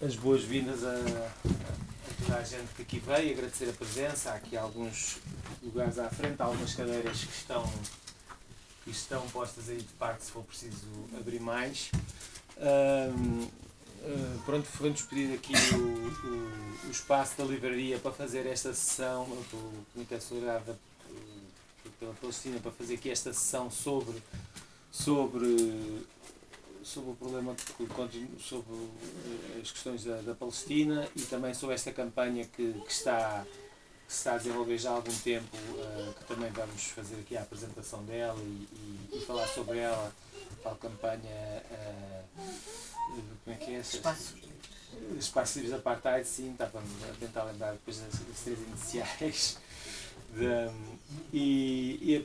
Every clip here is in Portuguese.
as boas-vindas a, a, toda a gente que aqui veio, agradecer a presença. Há aqui alguns lugares à frente, algumas cadeiras que estão, que estão postas aí de parte se for preciso abrir mais. Um, uh, ah, pronto, foi-nos pedir aqui o, o, o, espaço da livraria para fazer esta sessão, o Comitê Solidário pela Palestina, para fazer aqui esta sessão sobre, sobre sobre o problema sobre eh, as questões da, da, Palestina e também sobre esta campanha que, que, está, que se está a desenvolver já há algum tempo, uh, que também vamos fazer aqui a apresentação dela e, e, e falar sobre ela, a campanha uh, como é que é? Espaços Livres. Espaços Livres Apartheid, sim, estava a tentar lembrar depois das, das três iniciais. De, e,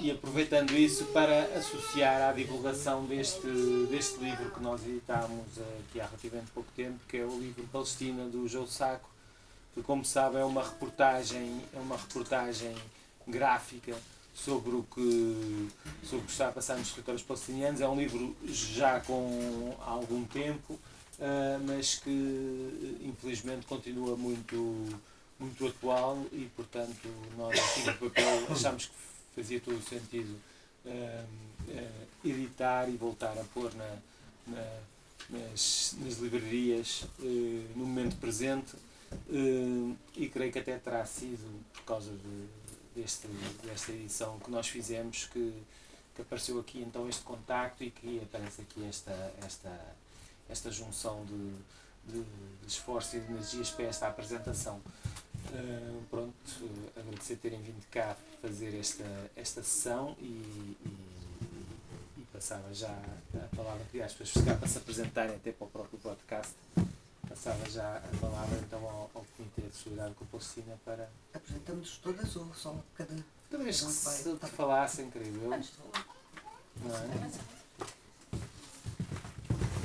e, e, aproveitando isso para associar à divulgação deste, deste livro que nós editámos aqui há relativamente pouco tempo, que é o livro Palestina do João Saco, que como sabe é uma reportagem, é uma reportagem gráfica sobre o que, sobre o que está a passar nos territórios palestinianos. É um livro já com algum tempo, uh, mas que infelizmente continua muito muito atual e, portanto, nós aqui no papel achámos que fazia todo o sentido uh, uh, editar e voltar a pôr na, na, nas, nas livrarias uh, no momento presente e creio que até terá sido por causa de, deste, desta edição que nós fizemos que, que apareceu aqui então este contacto e que aparece aqui esta, esta, esta junção de, de, de esforços e de energias para esta apresentação. Uh, pronto, agradecer terem vindo cá fazer esta, esta sessão e, e, e passava já a palavra, que as pessoas chegar para se apresentarem até para o próprio podcast, passava já a palavra então ao, ao Comitê de Solidariedade com a Palestina para. Apresentamos todas ou só cada. Cada vez que se te falassem, creio eu. Não é?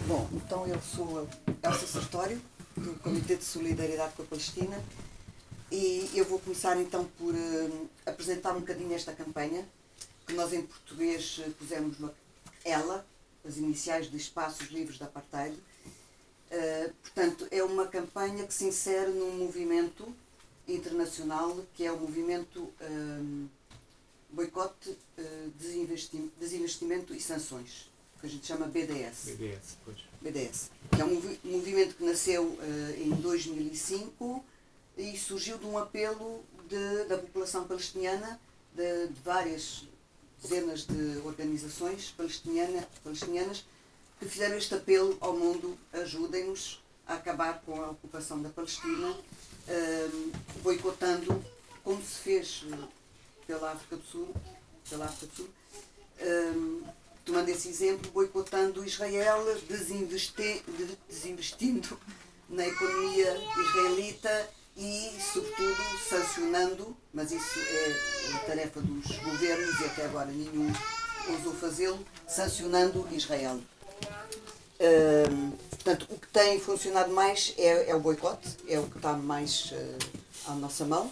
Bom, então eu sou Elsa Sartório, do Comitê de Solidariedade com a Palestina e eu vou começar então por uh, apresentar um bocadinho esta campanha, que nós em português uh, pusemos uma, ela, as iniciais de Espaços Livres da Apartheid. Uh, portanto, é uma campanha que se insere num movimento internacional que é o movimento Boicote, desinvestimento, desinvestimento e Sanções, que a gente chama BDS. BDS, pois. BDS. Que é um movimento que nasceu em 2005 e surgiu de um apelo de, da população palestiniana, de, de, várias dezenas de organizações palestiniana, palestinianas, que fizeram este apelo ao mundo: ajudem-nos a acabar com a ocupação da Palestina, um, boicotando, como se fez eh, pela África do Sul, pela África do Sul um, tomando esse exemplo, boicotando Israel, desinvestindo na economia israelita e, sobretudo, sancionando, mas isso é tarefa dos governos e até agora nenhum ousou fazê-lo, sancionando Israel. portanto, o que tem funcionado mais é, é o boicote, é o que está mais uh, à nossa mão,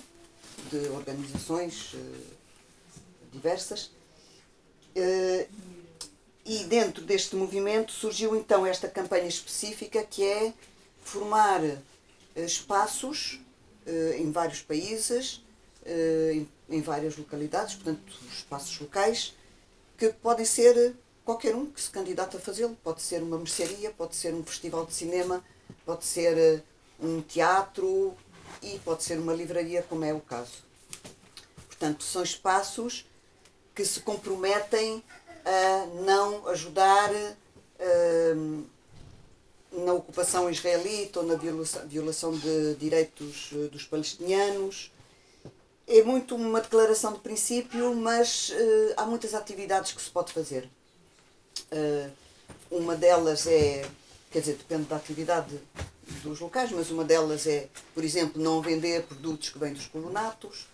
de organizações uh, diversas. Uh, e dentro deste movimento surgiu então esta campanha específica que é formar espaços eh, em vários países, eh, em várias localidades, portanto, espaços locais, que podem ser qualquer um que se candidata a fazê-lo. Pode ser uma mercearia, pode ser um festival de cinema, pode ser eh, um teatro e pode ser uma livraria, como é o caso. Portanto, são espaços que se comprometem a não ajudar na ocupação israelita ou na violação, violação de direitos eh, dos palestinianos. É muito uma declaração de princípio, mas uh, há muitas atividades que se pode fazer. Uh, uma delas é, quer dizer, depende da atividade dos locais, mas uma delas é, por exemplo, não vender produtos que vêm dos colonatos,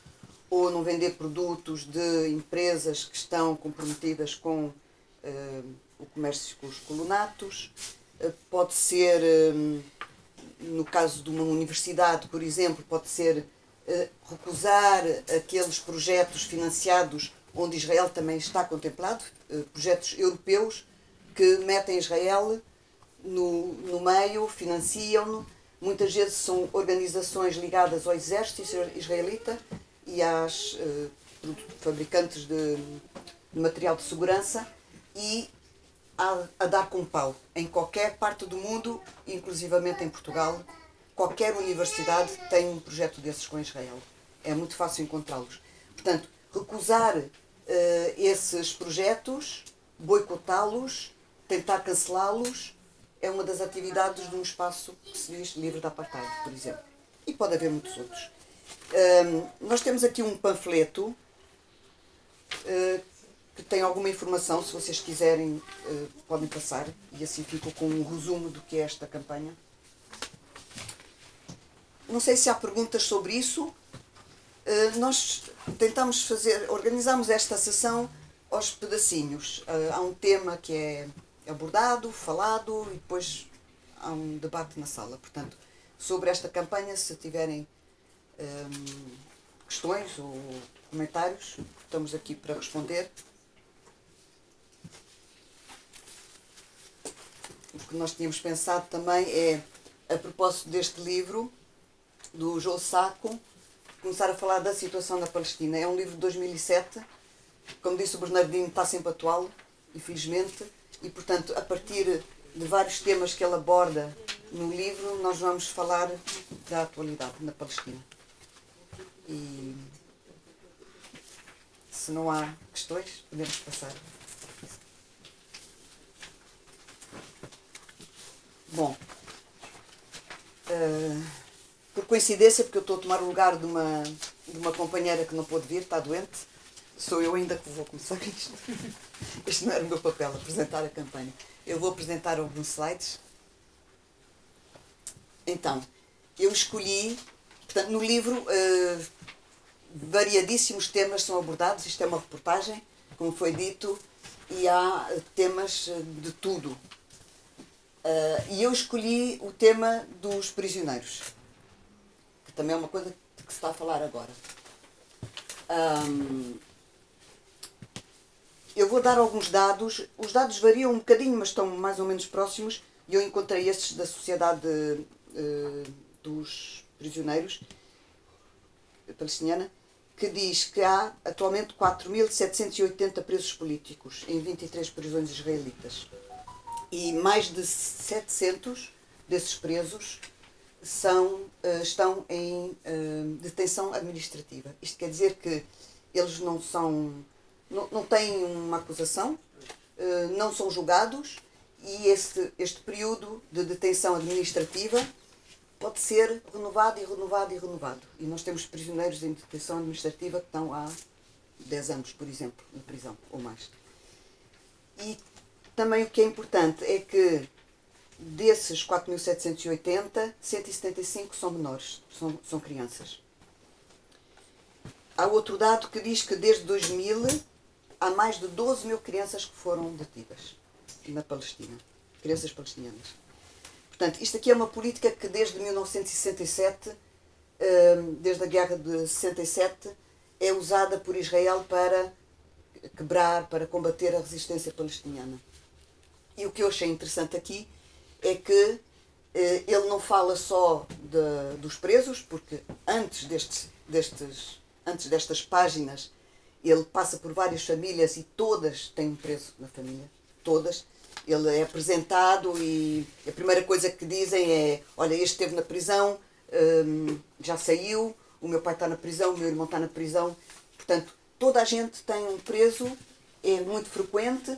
ou não vender produtos de empresas que estão comprometidas com uh, o comércio com os colonatos pode ser, hum, no caso de uma universidade, por exemplo, pode ser eh, recusar aqueles projetos financiados onde Israel também está contemplado, eh, projetos europeus que metem Israel no, no meio, financiam-no. Muitas vezes são organizações ligadas ao exército israelita e às fabricantes de, de, material de segurança e a, a dar com pau em qualquer parte do mundo, inclusivamente em Portugal. Qualquer universidade tem um projeto desses com Israel. É muito fácil encontrá-los. Portanto, recusar uh, esses projetos, boicotá-los, tentar cancelá-los, é uma das atividades de um espaço que se diz livre da apartheid, por exemplo. E pode haver muitos outros. Um, nós temos aqui um panfleto uh, que tem alguma informação, se vocês quiserem, uh, podem passar, e assim fico com um resumo do que é esta campanha. Não sei se há perguntas sobre isso. Uh, nós tentamos fazer, organizamos esta sessão aos pedacinhos. há um tema que é abordado, falado e depois há um debate na sala. Portanto, sobre esta campanha, se tiverem hum, questões ou comentários, estamos aqui para responder. O que nós tínhamos pensado também é, a propósito deste livro, do João Saco, começar a falar da situação na Palestina. É um livro de 2007, como disse o Bernardino, está sempre atual, infelizmente e, portanto, a partir de vários temas que ele aborda no livro, nós vamos falar da atualidade na Palestina. E se não há questões, podemos passar. Bom, uh, por coincidência, porque eu estou a tomar o lugar de uma, de uma companheira que não pôde vir, está doente, sou eu ainda que vou começar isto. Este não era o meu papel, apresentar a campanha. Eu vou apresentar alguns slides. Então, eu escolhi, portanto, no livro, uh, variadíssimos temas são abordados. Isto é uma reportagem, como foi dito, e há temas de tudo. Uh, e eu escolhi o tema dos prisioneiros, que também é uma coisa que se está a falar agora. Um, eu vou dar alguns dados. Os dados variam um bocadinho, mas estão mais ou menos próximos. E eu encontrei estes da Sociedade uh, dos Prisioneiros Palestiniana, que diz que há atualmente 4.780 presos políticos em 23 prisões israelitas. E mais de 700 desses presos são, uh, estão em uh, detenção administrativa. Isto quer dizer que eles não são não, não têm uma acusação, eh, não são julgados e este, este período de detenção administrativa pode ser renovado e renovado e renovado. E nós temos prisioneiros em detenção administrativa que estão há 10 anos, por exemplo, na prisão ou mais. E também o que é importante é que desses 4.780, 175 são menores, são, são crianças. Há outro dado que diz que desde 2000 há mais de 12 mil crianças que foram detidas na Palestina, crianças palestinianas. Portanto, isto aqui é uma política que desde 1967, hum, desde a guerra de 67, é usada por Israel para quebrar, para combater a resistência palestiniana. E o que eu achei interessante aqui é que eh, ele não fala só de, dos presos, porque antes, destes, destes, antes destas páginas ele passa por várias famílias e todas têm um preso na família. Todas. Ele é apresentado e a primeira coisa que dizem é: Olha, este esteve na prisão, hum, já saiu, o meu pai está na prisão, o meu irmão está na prisão. Portanto, toda a gente tem um preso, é muito frequente,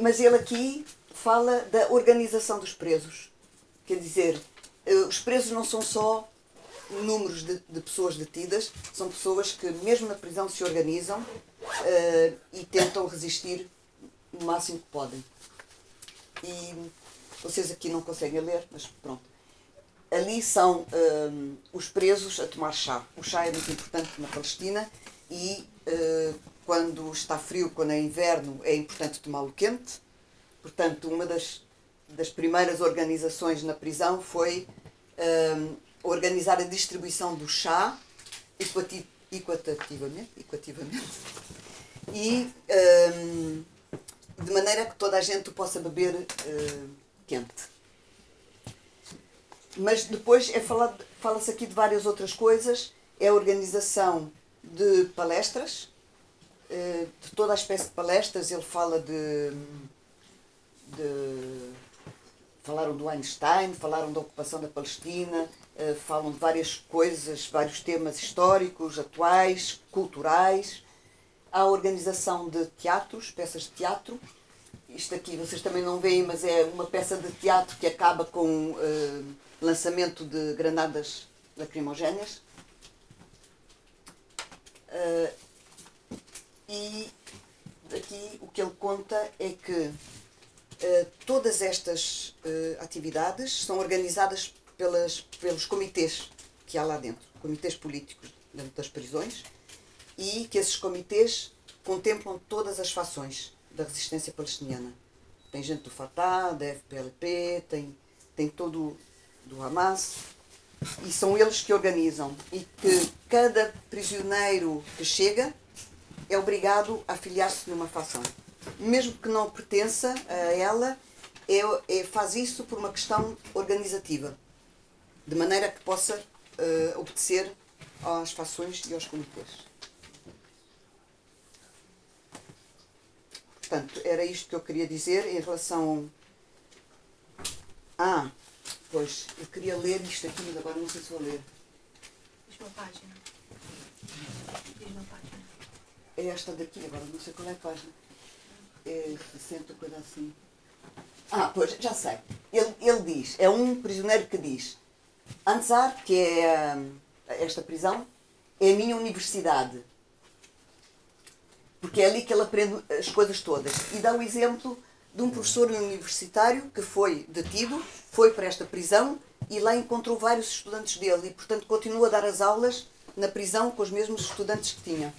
mas ele aqui fala da organização dos presos. Quer dizer, uh, os presos não são só números de, de, pessoas detidas, são pessoas que, mesmo na prisão, se organizam uh, e tentam resistir o máximo que podem. E vocês aqui não conseguem ler, mas pronto. Ali são uh, os presos a tomar chá. O chá é muito importante na Palestina e uh, quando está frio, quando é inverno, é importante tomá-lo quente. Portanto, uma das, das primeiras organizações na prisão foi organizar a distribuição do chá equitativamente, equitativamente e um, de maneira que toda a gente possa beber uh, quente. Mas depois é fala-se aqui de várias outras coisas. É a organização de palestras, de toda a espécie de palestras. Ele fala de, de falaram do Einstein, falaram da ocupação da Palestina, eh, falam de várias coisas, vários temas históricos, atuais, culturais. Há a organização de teatros, peças de teatro. Isto aqui vocês também não veem, mas é uma peça de teatro que acaba com uh, lançamento de granadas lacrimogéneas. E aqui o que ele conta é que uh, todas estas atividades são organizadas pelas, pelos comitês que há lá dentro, comitês políticos dentro das prisões, e que esses comitês contemplam todas as fações da resistência palestiniana. Tem gente do Fatah, da FPLP, tem, tem todo do Hamas, e são eles que organizam. E que cada prisioneiro que chega é obrigado a afiliar-se numa fação. Mesmo que não pertença a ela, é, é, faz isso por uma questão organizativa de maneira que possa uh, obedecer às fações e aos comitês. Portanto, era isto que eu queria dizer em relação. Ah, pois, eu queria ler isto aqui, mas agora não sei se vou ler. Diz uma página. É esta daqui, agora não sei qual é a página. É 60, coisa assim. Ah, pois, já sei. Ele, ele diz, é um prisioneiro que diz Ansar, que é hum, esta prisão, é a minha universidade. Porque é ali que ele aprende as coisas todas. E dá o exemplo de um professor universitário que foi detido, foi para esta prisão e lá encontrou vários estudantes dele e, portanto, continua a dar as aulas na prisão com os mesmos estudantes que tinha.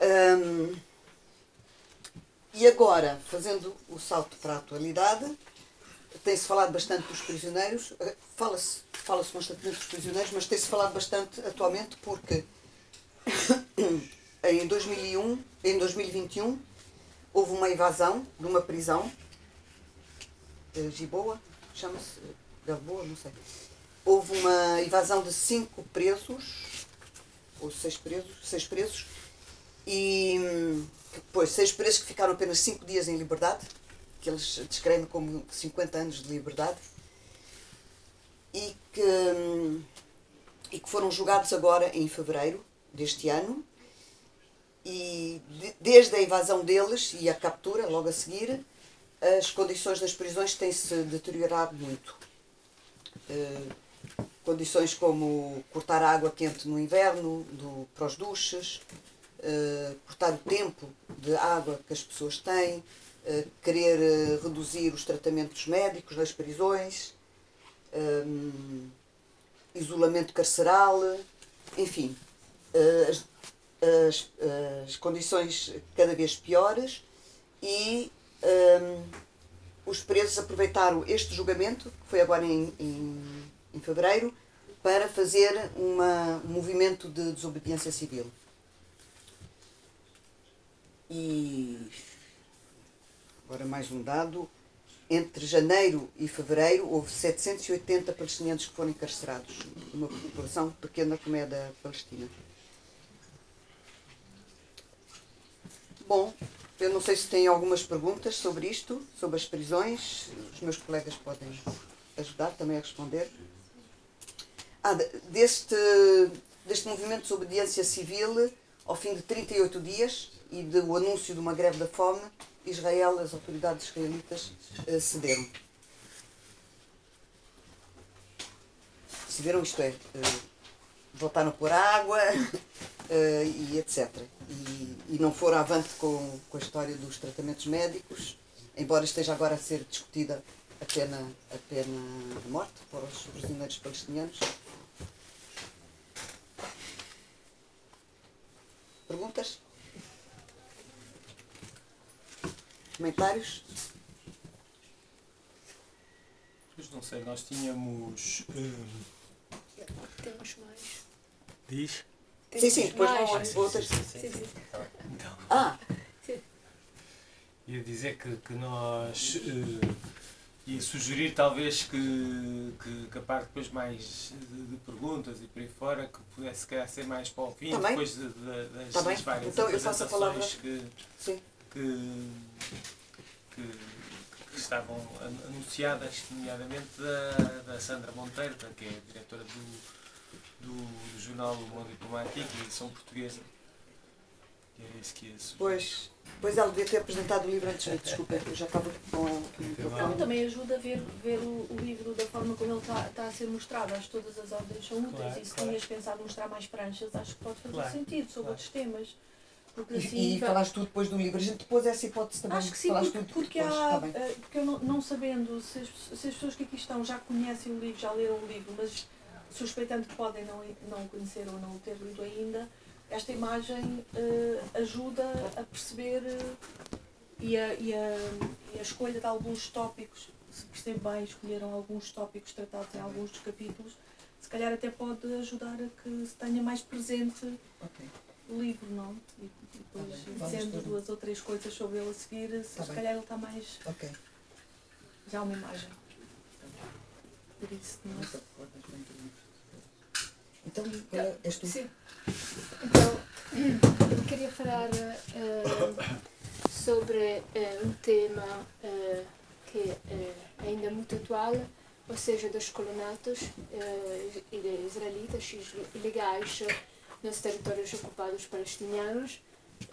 Hum, e agora, fazendo o salto para a atualidade, tem-se falado bastante dos prisioneiros, eh, fala-se fala constantemente dos prisioneiros, mas tem-se falado bastante atualmente porque em 2001, em 2021, houve uma invasão de uma prisão, de Giboa, chama-se Galboa, não sei. Houve uma invasão de cinco presos, ou seis presos, seis presos, e depois seis presos que ficaram apenas cinco dias em liberdade que eles descrevem como 50 anos de liberdade e que, e que foram julgados agora em fevereiro deste ano e de, desde a invasão deles e a captura logo a seguir as condições das prisões têm-se deteriorado muito. Uh, condições como cortar água quente no inverno do, para os duches, uh, cortar o tempo de água que as pessoas têm, eh, querer uh, reduzir os tratamentos médicos nas prisões, um, isolamento carceral, enfim, as, as, as, condições cada vez piores e um, os presos aproveitaram este julgamento, que foi agora em, em, em fevereiro, para fazer uma, um movimento de desobediência civil. E Agora mais um dado. Entre janeiro e fevereiro houve 780 palestinianos que foram encarcerados, uma população pequena como é da Palestina. Bom, eu não sei se têm algumas perguntas sobre isto, sobre as prisões. Os meus colegas podem ajudar também a responder. Ah, deste, deste movimento de desobediência civil, ao fim de 38 dias e do anúncio de uma greve da fome, Israel, as autoridades israelitas uh, cederam. Cederam, isto é, uh, voltaram a pôr água uh, e etc. E, e, não foram avante com, com a história dos tratamentos médicos, embora esteja agora a ser discutida a pena, a pena de morte para os prisioneiros palestinianos. Perguntas? Comentários? Pois não sei, nós tínhamos. Hum, Temos mais. Diz? Sim, sim, depois vão mais. outras. Sim, sim. Então, Ah, ia dizer que, que nós uh, ia sugerir talvez que, que, que, a parte depois mais de, de, perguntas e por aí fora que pudesse calhar, ser mais para o fim, Também? depois de, de, das, Também? das várias então, eu faço a palavra. que, que, que, que, estavam anunciadas, nomeadamente da, da Sandra Monteiro, que é a diretora do, do, do jornal O Mundo Diplomático e edição portuguesa. Ia sugerir. Pois. Pois ela devia ter apresentado o livro antes de mim, desculpa, eu já estava com o microfone. Também ajuda a ver, ver o, o, livro da forma como ele está, está a ser mostrado. Acho que todas as ordens são úteis claro, e se claro. tinhas pensado mostrar mais pranchas, acho que pode fazer claro, sentido sobre claro. outros temas. Porque, assim, e, e falaste tu depois do livro. A gente depois essa hipótese também. Acho que sim, porque, porque, depois, há, eh, porque eu não, não sabendo se as, se as, pessoas que aqui estão já conhecem o livro, já leram o livro, mas suspeitando que podem não, não conhecer ou não ter lido ainda, esta imagem uh, ajuda a perceber uh, e, a, e, a, e a escolha de alguns tópicos, se percebe bem, escolheram alguns tópicos tratados em alguns dos capítulos, se calhar até pode ajudar a que se tenha mais presente okay. o livro, não? E depois tá dizendo duas ou três coisas sobre ele a seguir, se, tá se calhar ele está mais. Okay. Já uma imagem. Por isso, não é? Então, és tu? Sim. Então, eu queria falar uh, sobre uh, um tema uh, que é ainda muito atual, ou seja, dos colonatos israelitas ilegais nos territórios ocupados palestinianos.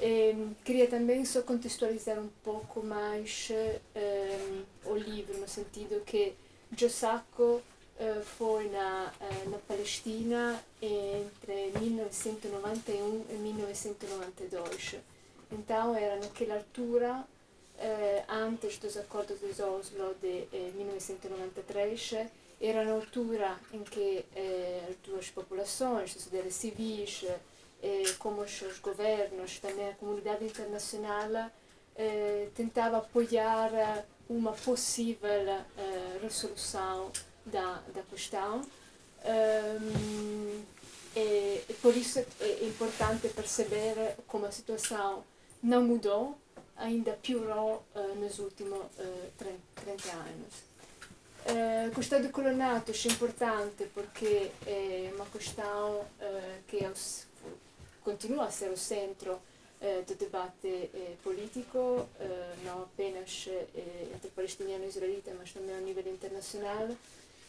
Um, queria também só contextualizar um pouco mais o livro, no sentido que Giosacco uh, foi na, uh, na Palestina entre 1991 e 1992. Então era naquela altura, uh, antes dos acordos de Oslo de 1993, era na altura em que as duas populações, sociedades civis, como os governos, também a comunidade internacional, tentava apoiar uma possível resolução da, da questão. Um, e, e, por isso é importante perceber como a situação não mudou, ainda piorou uh, nos últimos uh, 30 anos. Uh, a questão do colonato é importante porque é uma questão uh, que é o, continua a ser o centro do debate político, não apenas entre palestiniano e israelita, mas também a nível internacional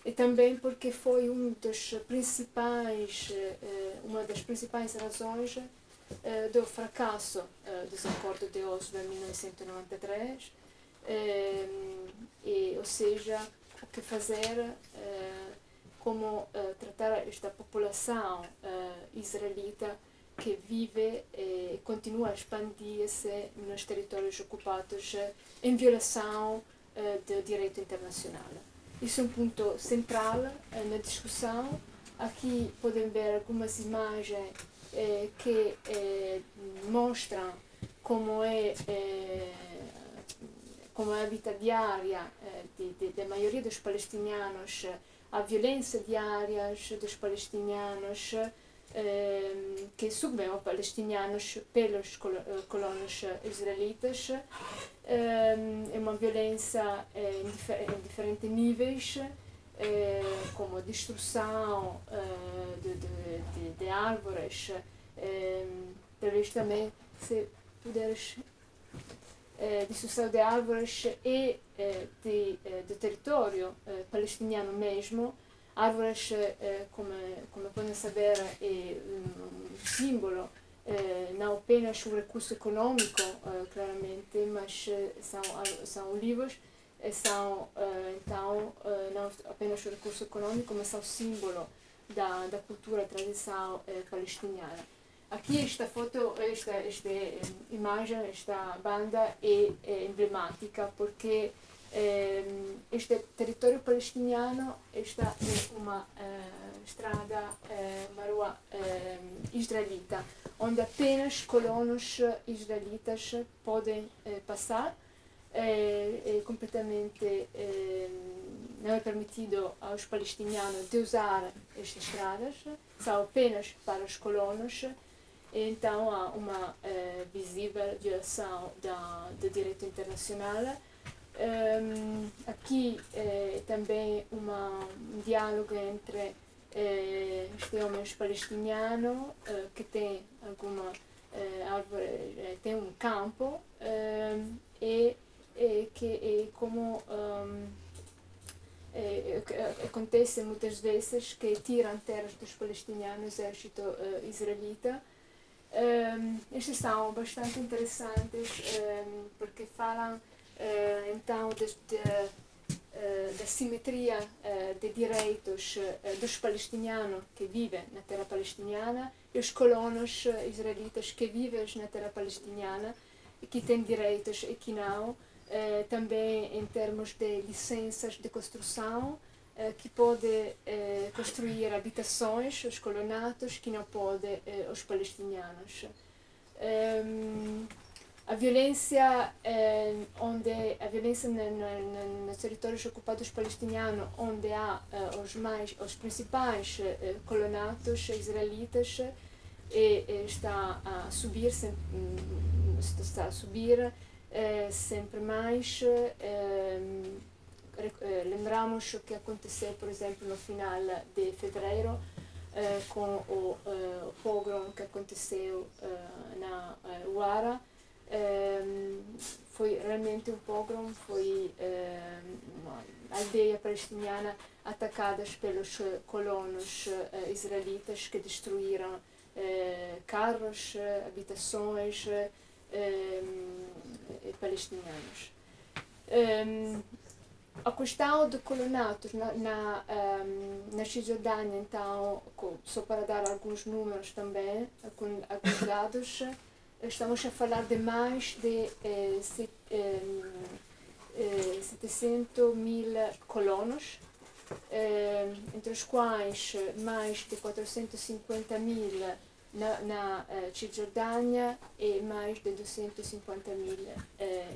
e também porque foi um dos principais, eh, uma das principais razões eh, do fracasso eh, dos acordos de Oslo em 1993, e, ou seja, o que fazer, como tratar esta população israelita que vive e continua a expandir-se nos territórios ocupados em violação do direito internacional. Isso é um ponto central eh, na discussão. Aqui podem ver algumas imagens eh, que eh, mostram como é, eh, como é a vida diária da maioria dos palestinianos, a violência diária dos palestinianos que subvem palestinianos pelos colonos israelitas. Ehm, é uma violência eh, em diferentes níveis, eh, como destruição eh, de, de, de, de árvores, ehm, talvez também, se puderes, destruição de árvores e de, de território palestiniano mesmo, árvores, como, como podem saber, é um símbolo eh, não apenas um recurso econômico, eh, claramente, mas são, são livros, são então não apenas um recurso econômico, mas são símbolo da, da cultura, tradição palestiniana. Aqui esta foto, esta, esta imagem, esta banda é, é emblemática porque eh, este território palestiniano está em uma estrada, uh, uma rua uh, israelita, onde apenas colonos israelitas podem passar. É, completamente não é permitido aos palestinianos de usar estas estradas, são apenas para os colonos então há uma visível violação da, do direito internacional. Um, aqui é também uma, um diálogo entre eh, este homem palestiniano eh, que tem alguma eh, árvore, tem um campo e, que é como um, acontece muitas vezes que tiram terras dos palestinianos, exército israelita. Um, estes são bastante interessantes porque falam uh, então de, de, uh, da simetria de direitos dos palestinianos que vivem na terra palestiniana e os colonos israelitas que vivem na terra palestiniana e que têm direitos e que não eh, também em termos de licenças de construção, eh, que pode eh, construir habitações, os colonatos, que não pode eh, os palestinianos. Ehm, a violência eh, onde a violência nos territórios ocupados palestinianos onde há uh, os mais os principais uh, colonatos israelitas e, está a subir hum, está a subir sempre mais. Lembramos o que aconteceu, por exemplo, no final de fevereiro, com o, o pogrom que aconteceu na Uara. Foi realmente um pogrom, foi uma aldeia palestiniana atacada pelos colonos israelitas que destruíram carros, habitações, um, palestinianos. A questão de colonatos na, na, na Cisjordânia, então, só para dar alguns números também, alguns dados, estamos a falar de mais de eh, set, eh, 700 mil colonos, eh, entre os quais mais de 450 mil na, na Cisgiordânia e mais de 250 mil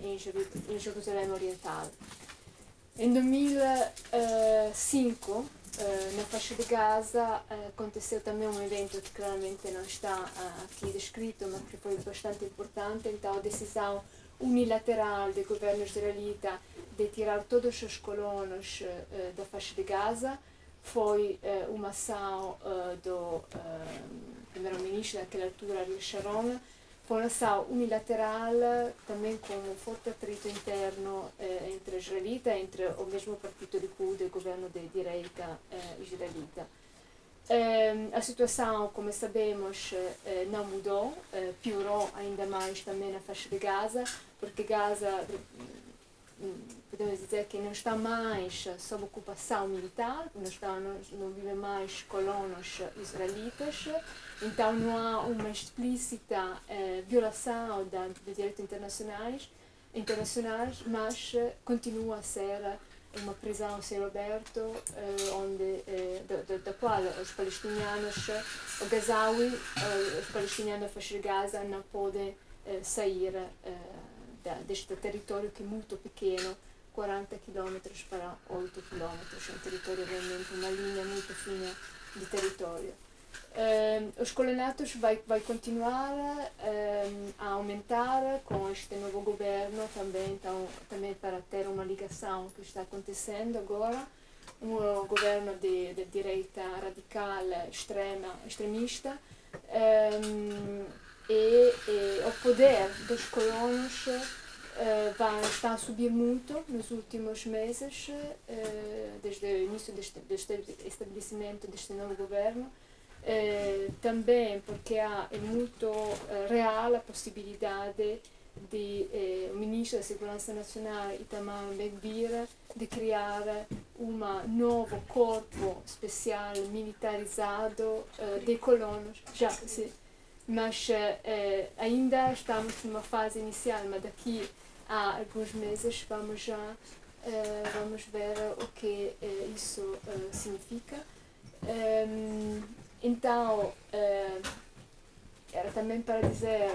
em, Jeru em Jerusalém Oriental. Em 2005, uh, na faixa de Gaza, uh, aconteceu também um evento que claramente não está uh, aqui descrito, mas que foi bastante importante. Então, a decisão unilateral do governo israelita de tirar todos os colonos da faixa de Gaza foi uma ação do primeiro-ministro naquela altura, Ariel Sharon, uma ação unilateral, também com um forte atrito interno eh, entre israelita, entre o mesmo partido Likud e o governo de direita eh, israelita. Eh, a situação, como sabemos, não mudou, eh, piorou ainda mais também na faixa de Gaza, porque Gaza podemos dizer que não está mais sob ocupação militar, não, está, não, não vive mais colonos israelitas, então não há uma explícita eh, violação da, dos direitos internacionais, internacionais, mas eh, continua a ser uma prisão a céu aberto, eh, onde, eh, da, da, qual os palestinianos, o Gazawi, eh, os palestinianos da Gaza não podem eh, sair da, deste território que é muito pequeno, 40 km para 8 km, é um território realmente, uma linha muito fina de território. Um, os colonatos vai, vai continuar um, a aumentar com este novo governo também, então, também para ter uma ligação que está acontecendo agora, um governo de, de direita radical, extrema, extremista, um, e, e, o poder dos colonos uh, vai, está a subir muito nos últimos meses, uh, desde o início deste estabelecimento deste novo governo, uh, também porque há, é muito real a possibilidade de o ministro da Segurança Nacional, Itamar Ben-Gvir, de criar um novo corpo especial militarizado de colonos, já se, mas ainda estamos numa fase inicial, mas daqui há alguns meses vamos já uh, vamos ver o que isso significa. Um, então, era também para dizer,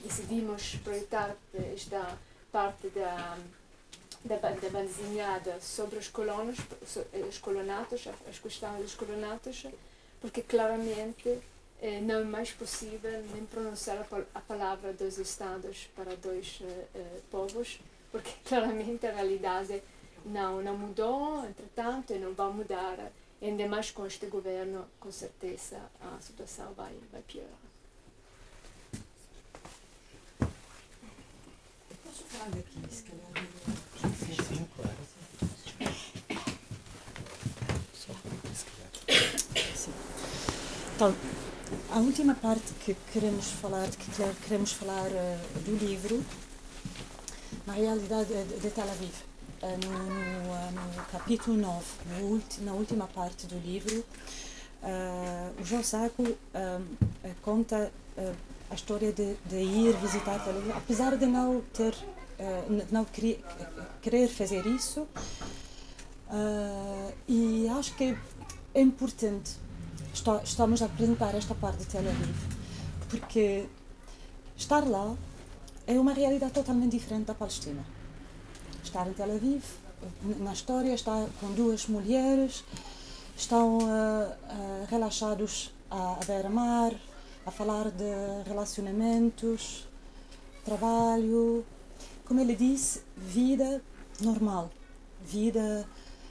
decidimos projetar esta parte da, da, da bandezinhada sobre os colonos, os colonatos, as questões dos colonatos, porque claramente eh, não é mais possível nem pronunciar a palavra dois estados para dois eh, povos, porque claramente a realidade não, não mudou, entretanto, e não vai mudar, ainda mais com este governo, com certeza a situação vai, vai piorar. Posso falar daqui, se calhar? Sim, sim, claro. Só para se calhar. Sim. Então, a última parte que queremos falar, que queremos falar uh, do livro, na realidade é de Tel Aviv. Uh, no, no, uh, no, capítulo 9, no na última parte do livro, o João Saco conta a história de, de, ir visitar Tel Aviv, apesar de não ter, não querer, fazer isso. e acho que é importante estamos a apresentar esta parte de Tel Aviv, porque estar lá é uma realidade totalmente diferente da Palestina. Estar em Tel Aviv, na história, está com duas mulheres, estão uh, uh, relaxados à, à beira-mar, a falar de relacionamentos, trabalho, como ele disse, vida normal. Vida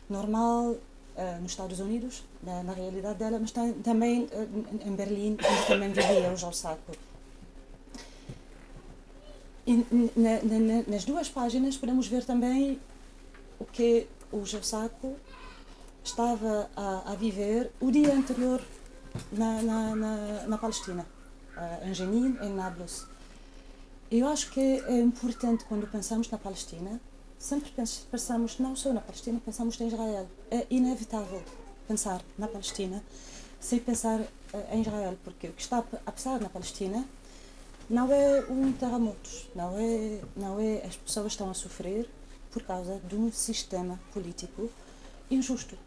normal uh, nos Estados Unidos, na, na, realidade dela, mas tam, também uh, em Berlim, onde também vivia o Saco. Na, na, nas duas páginas podemos ver também o que o João Saco estava a, a, viver o dia anterior na, na, na, na Palestina, em Jenin, em Nablus. Eu acho que é importante quando pensamos na Palestina sempre pensamos não só na Palestina, pensamos em Israel. É inevitável pensar na Palestina sem pensar uh, em Israel, porque o que está a passar na Palestina não é um terremoto, não é, não é as pessoas estão a sofrer por causa de um sistema político injusto,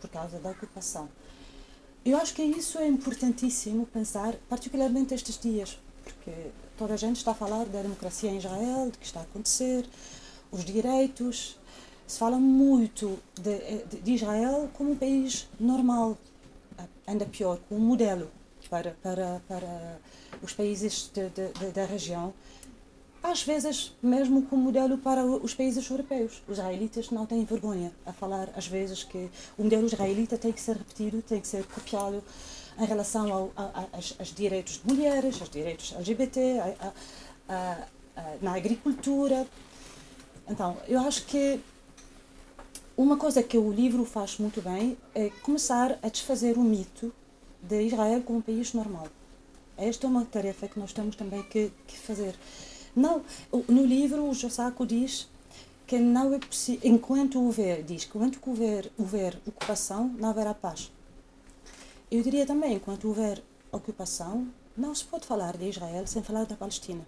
por causa da ocupação. Eu acho que isso é importantíssimo pensar, particularmente estes dias, porque toda a gente está a falar da democracia em Israel, do que está a acontecer, os direitos. Se fala muito de, de Israel como um país normal, ainda pior, como um modelo para, para, para os países de, de, da região. Às vezes, mesmo como modelo para os países europeus. Os israelitas não têm vergonha a falar, às vezes, que o modelo israelita tem que ser repetido, tem que ser copiado em relação ao, a, a, aos, direitos de mulheres, aos direitos LGBT, a, na agricultura, então, eu acho que uma coisa que o livro faz muito bem é começar a desfazer o mito de Israel como um país normal. Esta é uma tarefa que nós temos também que, que fazer. Não, no livro o Josako diz que não é possível, enquanto houver, diz que enquanto houver, houver ocupação, não haverá paz. Eu diria também, enquanto houver ocupação, não se pode falar de Israel sem falar da Palestina.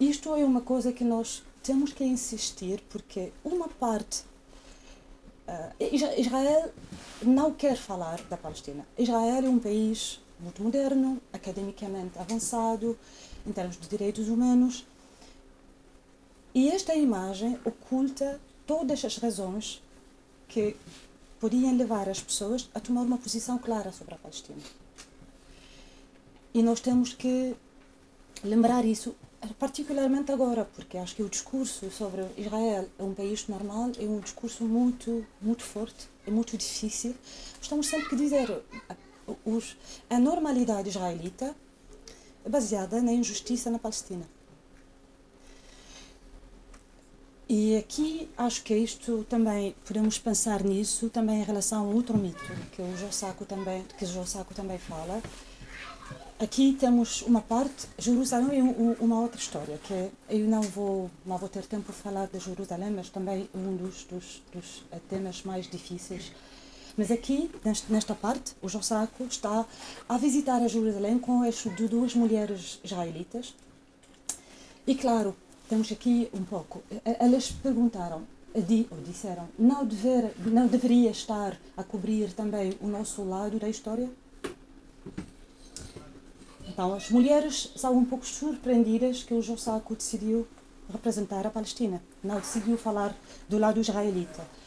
Isto é uma coisa que nós temos que insistir porque uma parte uh, Israel não quer falar da Palestina. Israel é um país muito moderno, academicamente avançado em termos de direitos humanos. E esta imagem oculta todas as razões que podiam levar as pessoas a tomar uma posição clara sobre a Palestina. E nós temos que lembrar isso particularmente agora, porque acho que o discurso sobre Israel é um país normal, é um discurso muito, muito forte, é muito difícil. Estamos sempre que dizer os, a normalidade israelita é baseada na injustiça na Palestina. E aqui acho que isto também podemos pensar nisso também em relação a outro mito que o Jossaco também que o Jossaco também fala Aqui temos uma parte, Jerusalém é uma outra história, que eu não vou, não vou ter tempo de falar de Jerusalém, mas também um dos, dos, dos temas mais difíceis. Mas aqui, nesta parte, o João Saco está a visitar a Jerusalém com eixo de duas mulheres israelitas. E claro, temos aqui um pouco. Elas perguntaram, ou disseram, não, dever, não deveria estar a cobrir também o nosso lado da história? Então, as mulheres são um pouco surpreendidas que o Jossaco decidiu representar a Palestina, não decidiu falar do lado israelita.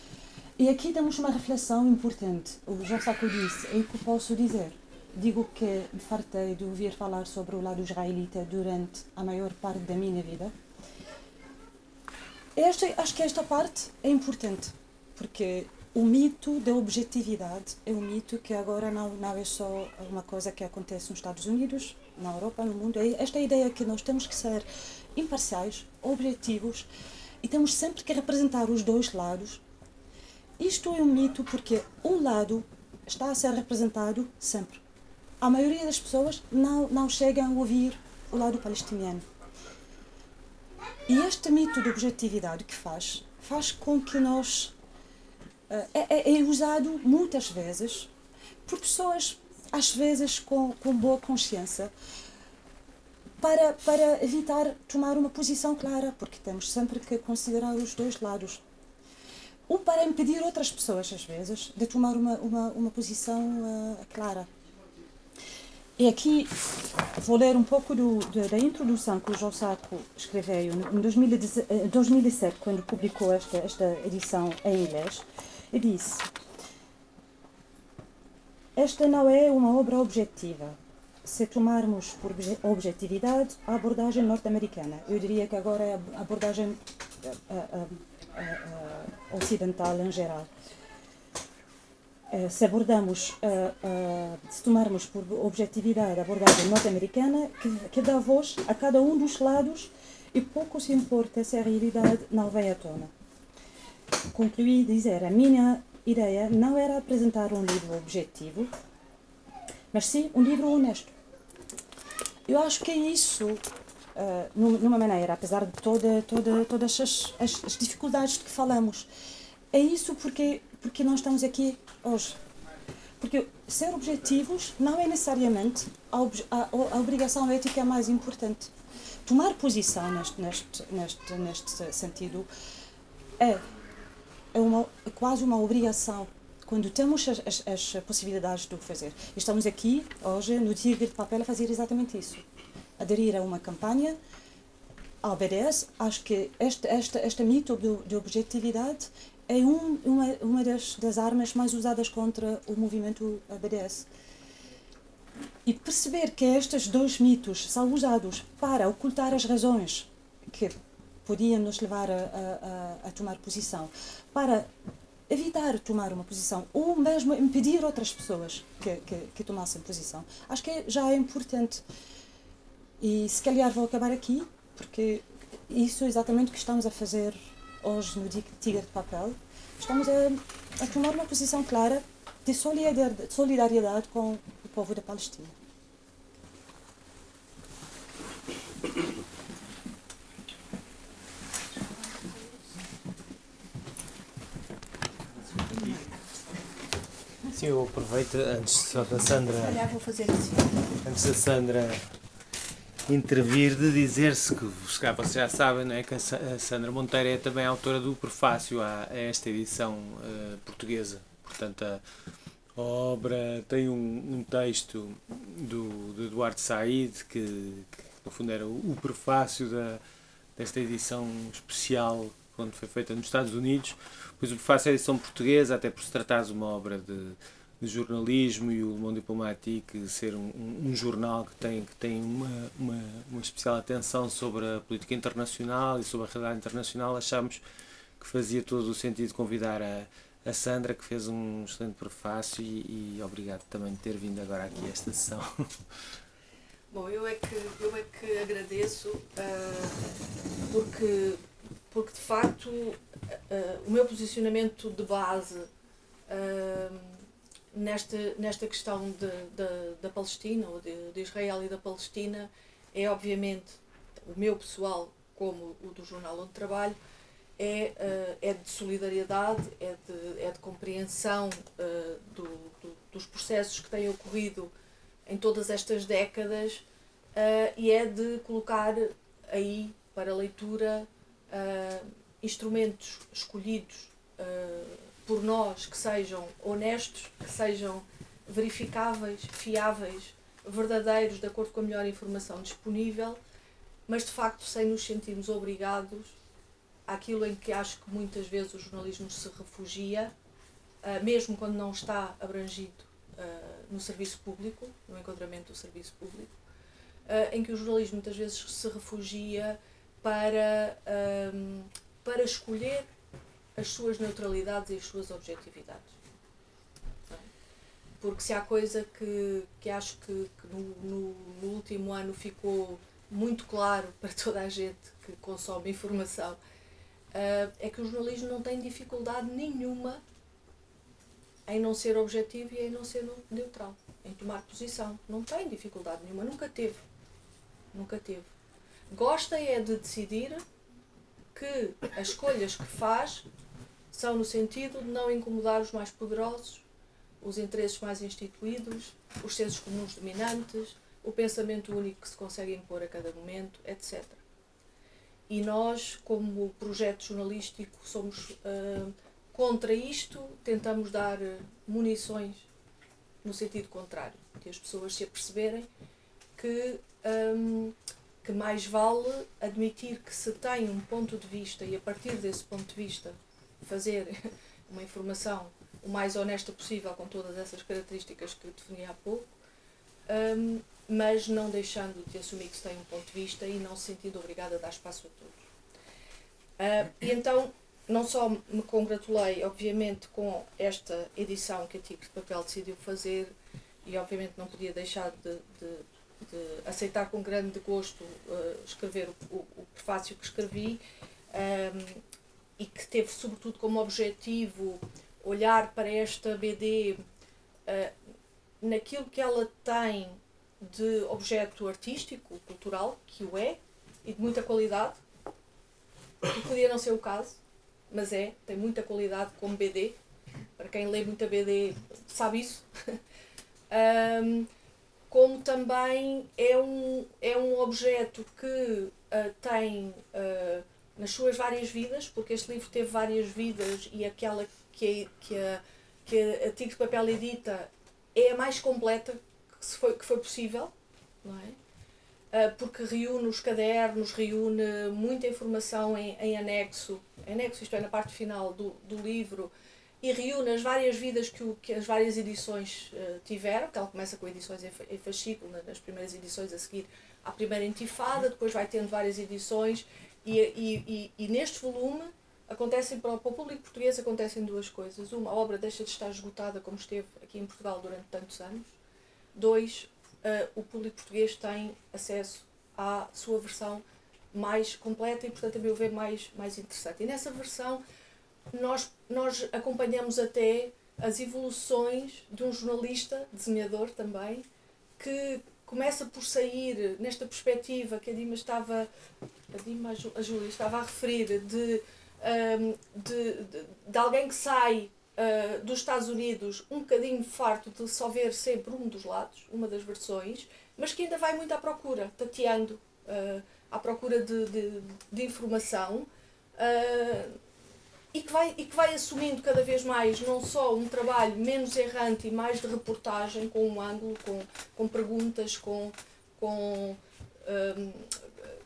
E aqui temos uma reflexão importante. O Jossaco disse, é o que posso dizer. digo que me fartei de ouvir falar sobre o lado israelita durante a maior parte da minha vida. Esta, acho que esta parte é importante, porque o mito da objetividade é um mito que agora não, não é só uma coisa que acontece nos Estados Unidos, na Europa, no mundo. É esta ideia que nós temos que ser imparciais, objetivos e temos sempre que representar os dois lados. Isto é um mito porque um lado está a ser representado sempre. A maioria das pessoas não, não chegam a ouvir o lado palestiniano. E este mito de objetividade que faz, faz com que nós é, é, é, usado muitas vezes por pessoas, às vezes com, com boa consciência, para, para evitar tomar uma posição clara, porque temos sempre que considerar os dois lados. Ou para impedir outras pessoas, às vezes, de tomar uma, uma, uma posição uh, clara. E aqui vou ler um pouco do, do, da introdução que o João Saco escreveu em 2017, quando publicou esta, esta edição em inglês e disse: Esta não é uma obra objetiva. Se tomarmos por objetividade a abordagem norte-americana, eu diria que agora é a abordagem a, a, ocidental em geral. Eh, se abordamos, se tomarmos por objetividade a abordagem norte-americana, que, que dá voz a cada um dos lados e pouco se importa se a realidade não vem à tona concluí dizer, a minha ideia não era apresentar um livro objetivo, mas sim um livro honesto. Eu acho que é isso, uh, numa maneira, apesar de toda, toda, todas as, as, as, dificuldades de que falamos, é isso porque, porque nós estamos aqui hoje. Porque ser objetivos não é necessariamente a, ob, a, a obrigação ética mais importante. Tomar posição neste, neste, neste, neste sentido é é, uma, é quase uma obrigação quando temos as, as, as, possibilidades de o fazer. Estamos aqui hoje no Tigre de Papel a fazer exatamente isso. Aderir a uma campanha ao BDS, acho que este, este, este mito de, de objetividade é um, uma, uma das, das armas mais usadas contra o movimento BDS. E perceber que estes dois mitos são usados para ocultar as razões que podiam nos levar a, a, a tomar posição, para evitar tomar uma posição ou mesmo impedir outras pessoas que, que, que, tomassem posição. Acho que já é importante. E se calhar vou acabar aqui, porque isso é exatamente o que estamos a fazer hoje no Tigre de Papel. Estamos a, a tomar uma posição clara de solidariedade com o povo da Palestina. Sim, eu aproveito antes só da Sandra. Olha, vou fazer assim. Antes da Sandra intervir, de dizer-se que, vocês já sabem, não é, que a Sandra Monteiro é também autora do prefácio a, a esta edição uh, portuguesa. Portanto, a obra tem um, um texto do, do Eduardo Said, que, que, no fundo era o, o prefácio da, desta edição especial quando foi feita nos Estados Unidos Pois o prefácio é a edição portuguesa, até por se tratar de uma obra de, de jornalismo e o Le Monde Diplomatique ser um, um, um, jornal que tem, que tem uma, uma, uma, especial atenção sobre a política internacional e sobre a realidade internacional, achámos que fazia todo o sentido convidar a, a Sandra, que fez um excelente prefácio e, e obrigado também de ter vindo agora aqui a esta sessão. Bom, eu é que, eu é que agradeço uh, porque porque de facto uh, o meu posicionamento de base uh, nesta, nesta questão de, de, da Palestina, ou de, de, Israel e da Palestina, é obviamente o meu pessoal, como o do jornal onde trabalho, é, uh, é de solidariedade, é de, é de compreensão do, do, dos processos que têm ocorrido em todas estas décadas e é de colocar aí para leitura uh, instrumentos escolhidos uh, por nós que sejam honestos, que sejam verificáveis, fiáveis, verdadeiros, de acordo com a melhor informação disponível, mas de facto sem nos sentirmos obrigados àquilo em que acho que muitas vezes o jornalismo se refugia, uh, mesmo quando não está abrangido no serviço público, no enquadramento do serviço público, uh, em que o jornalismo muitas vezes se refugia para, para escolher as suas neutralidades e as suas objetividades. É? Porque se há coisa que, que acho que, que no, no, no, último ano ficou muito claro para toda a gente que consome informação, uh, é que o jornalismo não tem dificuldade nenhuma em não ser objetivo e em não ser neutral, em tomar posição. Não tem dificuldade nenhuma, nunca teve. Nunca teve. Gosta é de decidir que as escolhas que faz são no sentido de não incomodar os mais poderosos, os interesses mais instituídos, os sensos comuns dominantes, o pensamento único que se consegue impor a cada momento, etc. E nós, como projeto jornalístico, somos uh, contra isto, tentamos dar munições no sentido contrário, que as pessoas se aperceberem que um, que mais vale admitir que se tem um ponto de vista e a partir desse ponto de vista fazer uma informação o mais honesta possível com todas essas características que defini há pouco, um, mas não deixando de assumir que se tem um ponto de vista e não se sentindo obrigada a dar espaço a todos. Uh, e então, não só me congratulei, obviamente, com esta edição que a Tigre de Papel decidiu fazer, e obviamente não podia deixar de, de de aceitar com grande gosto uh, escrever o, o, prefácio que escrevi um, ehm, e que teve sobretudo como objetivo olhar para esta BD uh, eh, naquilo que ela tem de objeto artístico, cultural, que o é, e de muita qualidade, que podia não ser o caso, mas é, tem muita qualidade como BD, para quem lê muita BD sabe isso. um, ehm, como também é um, é um objeto que uh, tem uh, nas suas várias vidas, porque este livro teve várias vidas e aquela que, que, a, que a Tigre de Papel edita é a mais completa que, se foi, que foi possível, não é? Uh, porque reúne os cadernos, reúne muita informação em, em anexo, anexo, isto é, na parte final do, do livro, e reúne as várias vidas que, o, que as várias edições uh, tiveram, que ela começa com edições em, em fascículo, nas primeiras edições a seguir à primeira intifada, depois vai tendo várias edições, e, e, e, e neste volume acontecem para, para o público português acontecem duas coisas. Uma, a obra deixa de estar esgotada como esteve aqui em Portugal durante tantos anos. Dois, uh, o público português tem acesso à sua versão mais completa e, portanto, a meu ver, mais, mais interessante. E nessa versão nós, nós acompanhamos até as evoluções de um jornalista, desenhador também, que começa por sair nesta perspectiva que a Dima estava, a Dima, a Júlia estava a referir, de, de, de, de, alguém que sai uh, dos Estados Unidos um bocadinho farto de só ver sempre um dos lados, uma das versões, mas que ainda vai muito à procura, tateando, uh, à procura de, de, de informação. Uh, e que, vai, e que vai assumindo cada vez mais não só um trabalho menos errante e mais de reportagem, com um ângulo, com, com perguntas, com, com, um,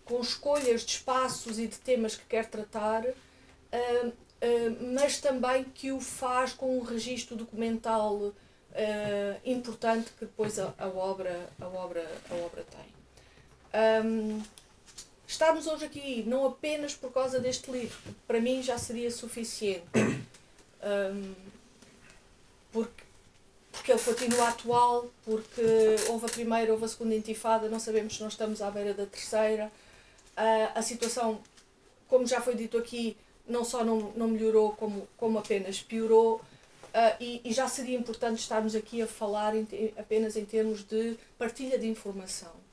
com escolhas de espaços e de temas que quer tratar, um, um, mas também que o faz com um registro documental uh, importante que depois a, a, obra, a, obra, a obra tem. Estarmos hoje aqui não apenas por causa deste livro, para mim já seria suficiente. Um, porque, porque ele continua atual, porque houve a primeira, houve a segunda intifada, não sabemos se nós estamos à beira da terceira. Uh, a situação, como já foi dito aqui, não só não, não melhorou, como, como apenas piorou. Uh, e, e, já seria importante estarmos aqui a falar em, apenas em termos de partilha de informação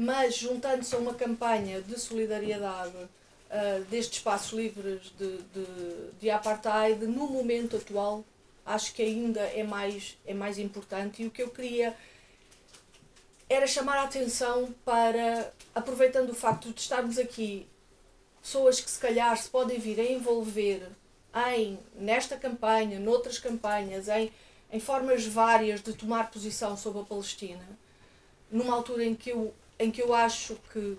mas juntando-se a uma campanha de solidariedade uh, destes espaços livres de, de, de apartheid, no momento atual, acho que ainda é mais, é mais importante. E o que eu queria era chamar a atenção para, aproveitando o facto de estarmos aqui, pessoas que se calhar se podem vir a envolver em, nesta campanha, noutras campanhas, em, em formas várias de tomar posição sobre a Palestina, numa altura em que eu em que eu acho que,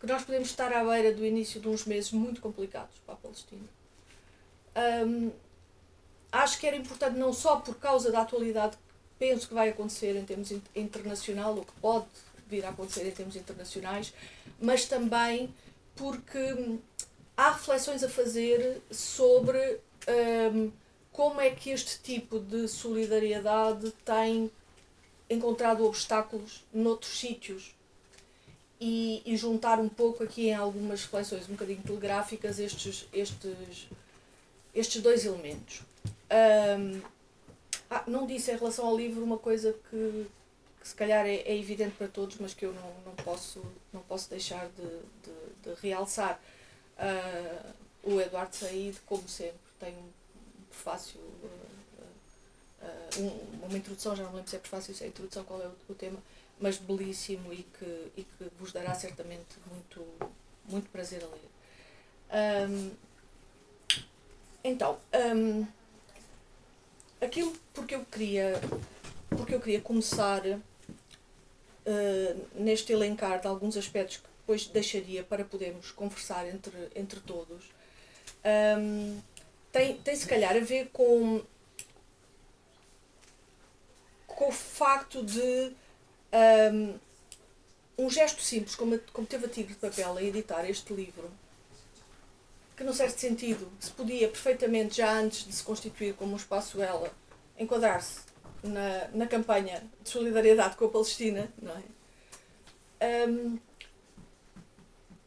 que nós podemos estar à beira do início de uns meses muito complicados para a Palestina. Um, acho que era importante não só por causa da atualidade penso que vai acontecer em termos internacional, ou que pode vir a acontecer em termos internacionais, mas também porque hum, há reflexões a fazer sobre um, como é que este tipo de solidariedade tem encontrado obstáculos noutros sítios e, e, juntar um pouco aqui em algumas reflexões um bocadinho telegráficas estes, estes, estes dois elementos. Um, ah, não disse em relação ao livro uma coisa que, que se calhar é, é, evidente para todos, mas que eu não, não, posso, não posso deixar de, de, de realçar. Uh, o Eduardo Said, como sempre, tem um prefácio, uh, uh, um, uma introdução, já não lembro se é prefácio se é introdução, qual é o, o tema, mas belíssimo e que, e que vos dará certamente muito, muito prazer a ler. Um, então, um, aquilo porque eu queria, porque eu queria começar uh, neste elencar de alguns aspectos que depois deixaria para podermos conversar entre, entre todos, um, tem, tem se calhar a ver com, com o facto de um, um gesto simples, como, como teve a Tigre de Papel a editar este livro, que, num certo sentido, se podia perfeitamente, já antes de se constituir como um espaço ela, enquadrar-se na, na campanha de solidariedade com a Palestina, não é? Um,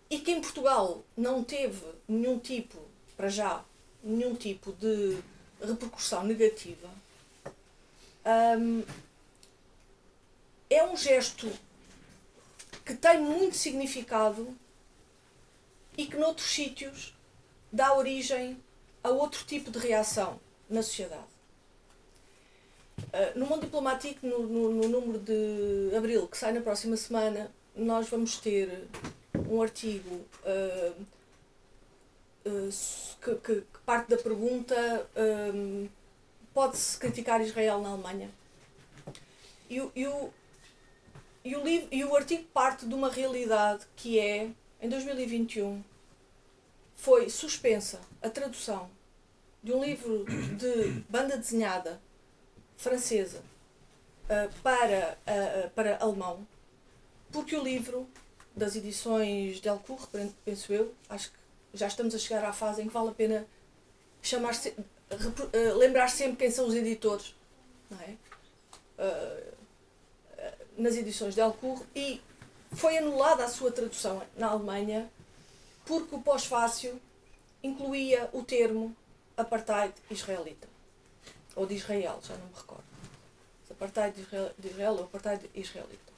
e que em Portugal não teve nenhum tipo, para já, nenhum tipo de repercussão negativa, um, é um gesto que tem muito significado e que noutros sítios dá origem a outro tipo de reação na sociedade. Uh, no Mundo Diplomático, no, no, no, número de abril, que sai na próxima semana, nós vamos ter um artigo uh, uh, que, que, que, parte da pergunta pode-se criticar Israel na Alemanha? E, e, o, e, o livro, e o artigo parte de uma realidade que é, em 2021, foi suspensa a tradução de um livro de banda desenhada francesa uh, para, uh, para alemão, porque o livro das edições Delcourt, penso eu, acho que já estamos a chegar à fase em que vale a pena chamar -se, uh, lembrar sempre quem são os editores, não é? Nas edições Delcourt e foi anulada a sua tradução na Alemanha porque o pós-fácil incluía o termo apartheid israelita. Ou de Israel, já não me recordo. Apartheid de Israel, de Israel ou apartheid israelita.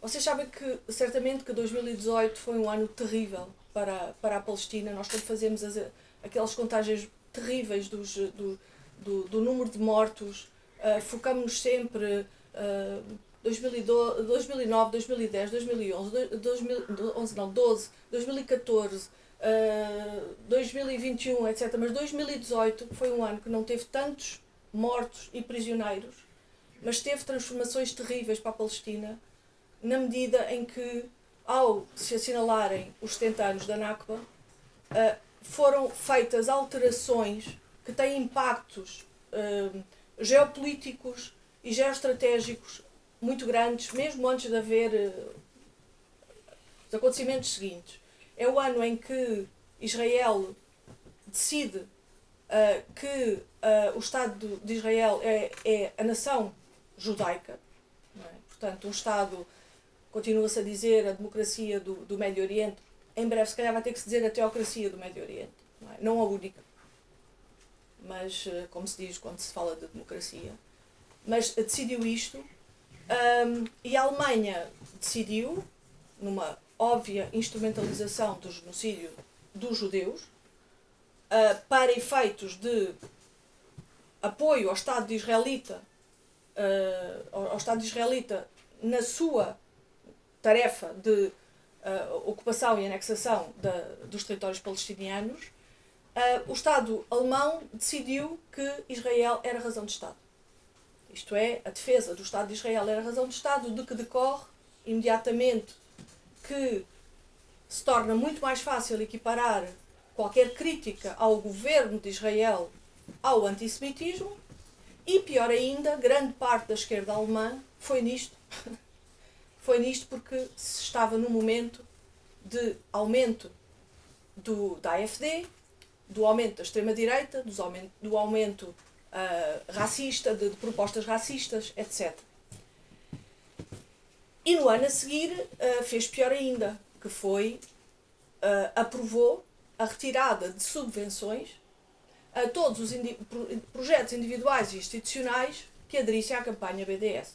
Vocês sabem que, certamente, que 2018 foi um ano terrível para, para a Palestina. Nós, quando fazemos as, aquelas contagens terríveis dos, do, do, do número de mortos, uh, focamos-nos sempre uh, 2012, 2009, 2010, 2011, 2011 não, 12, 2014, uh, 2021, etc. Mas 2018 foi um ano que não teve tantos mortos e prisioneiros, mas teve transformações terríveis para a Palestina, na medida em que, ao se assinalarem os 70 anos da Nakba, uh, foram feitas alterações que têm impactos uh, geopolíticos e geoestratégicos muito grandes, mesmo antes de haver uh, os acontecimentos seguintes. É o ano em que Israel decide uh, que uh, o Estado de Israel é, é a nação judaica, é? portanto, um Estado, continua-se a dizer, a democracia do, do Médio Oriente, em breve, se calhar, vai ter que se dizer a teocracia do Médio Oriente, não, é? não a única, mas, como se diz quando se fala de democracia. Mas decidiu isto um, e a Alemanha decidiu, numa óbvia instrumentalização do genocídio dos judeus, uh, para efeitos de apoio ao Estado israelita, uh, ao Estado israelita na sua tarefa de uh, ocupação e anexação dos territórios palestinianos, o Estado alemão decidiu que Israel era razão de Estado. Isto é, a defesa do Estado de Israel era a razão de Estado, de que decorre imediatamente que se torna muito mais fácil equiparar qualquer crítica ao governo de Israel ao antissemitismo E pior ainda, grande parte da esquerda alemã foi nisto. foi nisto porque se estava no momento de aumento do, da AFD, do aumento da extrema-direita, do aumento uh, racista, de, de, propostas racistas, etc. E no ano a seguir uh, fez pior ainda, que foi uh, aprovou a retirada de subvenções a todos os indi projetos individuais e institucionais que aderissem à campanha BDS.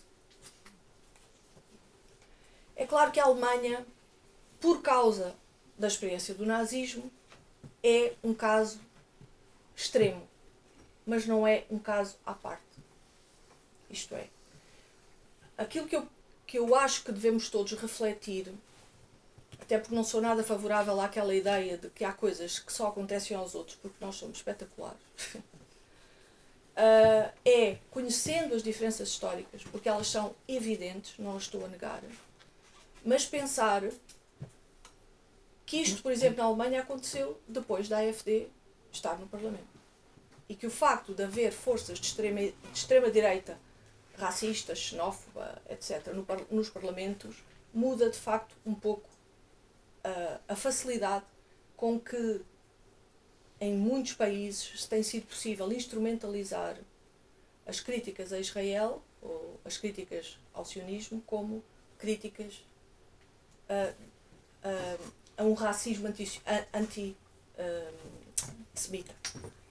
É claro que a Alemanha, por causa da experiência do nazismo, é um caso extremo, mas não é um caso à parte. Isto é, aquilo que eu, que eu acho que devemos todos refletir, até porque não sou nada favorável àquela ideia de que há coisas que só acontecem aos outros porque nós somos espetaculares. uh, é conhecendo as diferenças históricas, porque elas são evidentes, não as estou a negar, mas pensar que isto, por exemplo, na Alemanha aconteceu depois da AFD estar no Parlamento. E que o facto de haver forças de extrema, de extrema direita, racistas, xenófoba, etc., no, nos parlamentos, muda de facto um pouco uh, a facilidade com que em muitos países tem sido possível instrumentalizar as críticas a Israel ou as críticas ao sionismo como críticas uh, uh, a um racismo anti-semita. No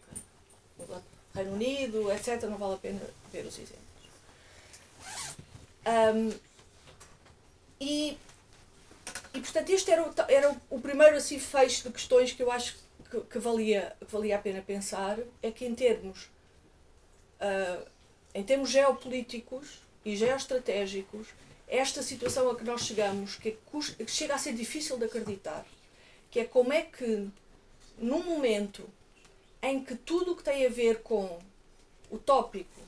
Reino Unido, etc., não vale a pena ver os exemplos. Um, e, e, portanto, este era, o, era o primeiro assim, fecho de questões que eu acho que, que valia, que valia a pena pensar, é que em termos, uh, em termos geopolíticos e geoestratégicos, esta situação a que nós chegamos, que, que chega a ser difícil de acreditar, que é como é que, num momento em que tudo o que tem a ver com o tópico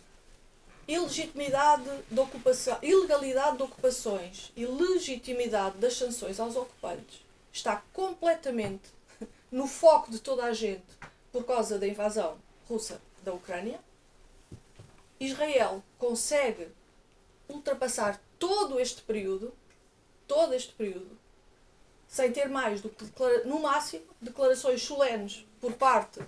ilegitimidade de ocupação, ilegalidade de ocupações e legitimidade das sanções aos ocupantes está completamente no foco de toda a gente por causa da invasão russa da Ucrânia, Israel consegue ultrapassar todo este período, todo este período, sem ter mais do que, no máximo, declarações solenes por parte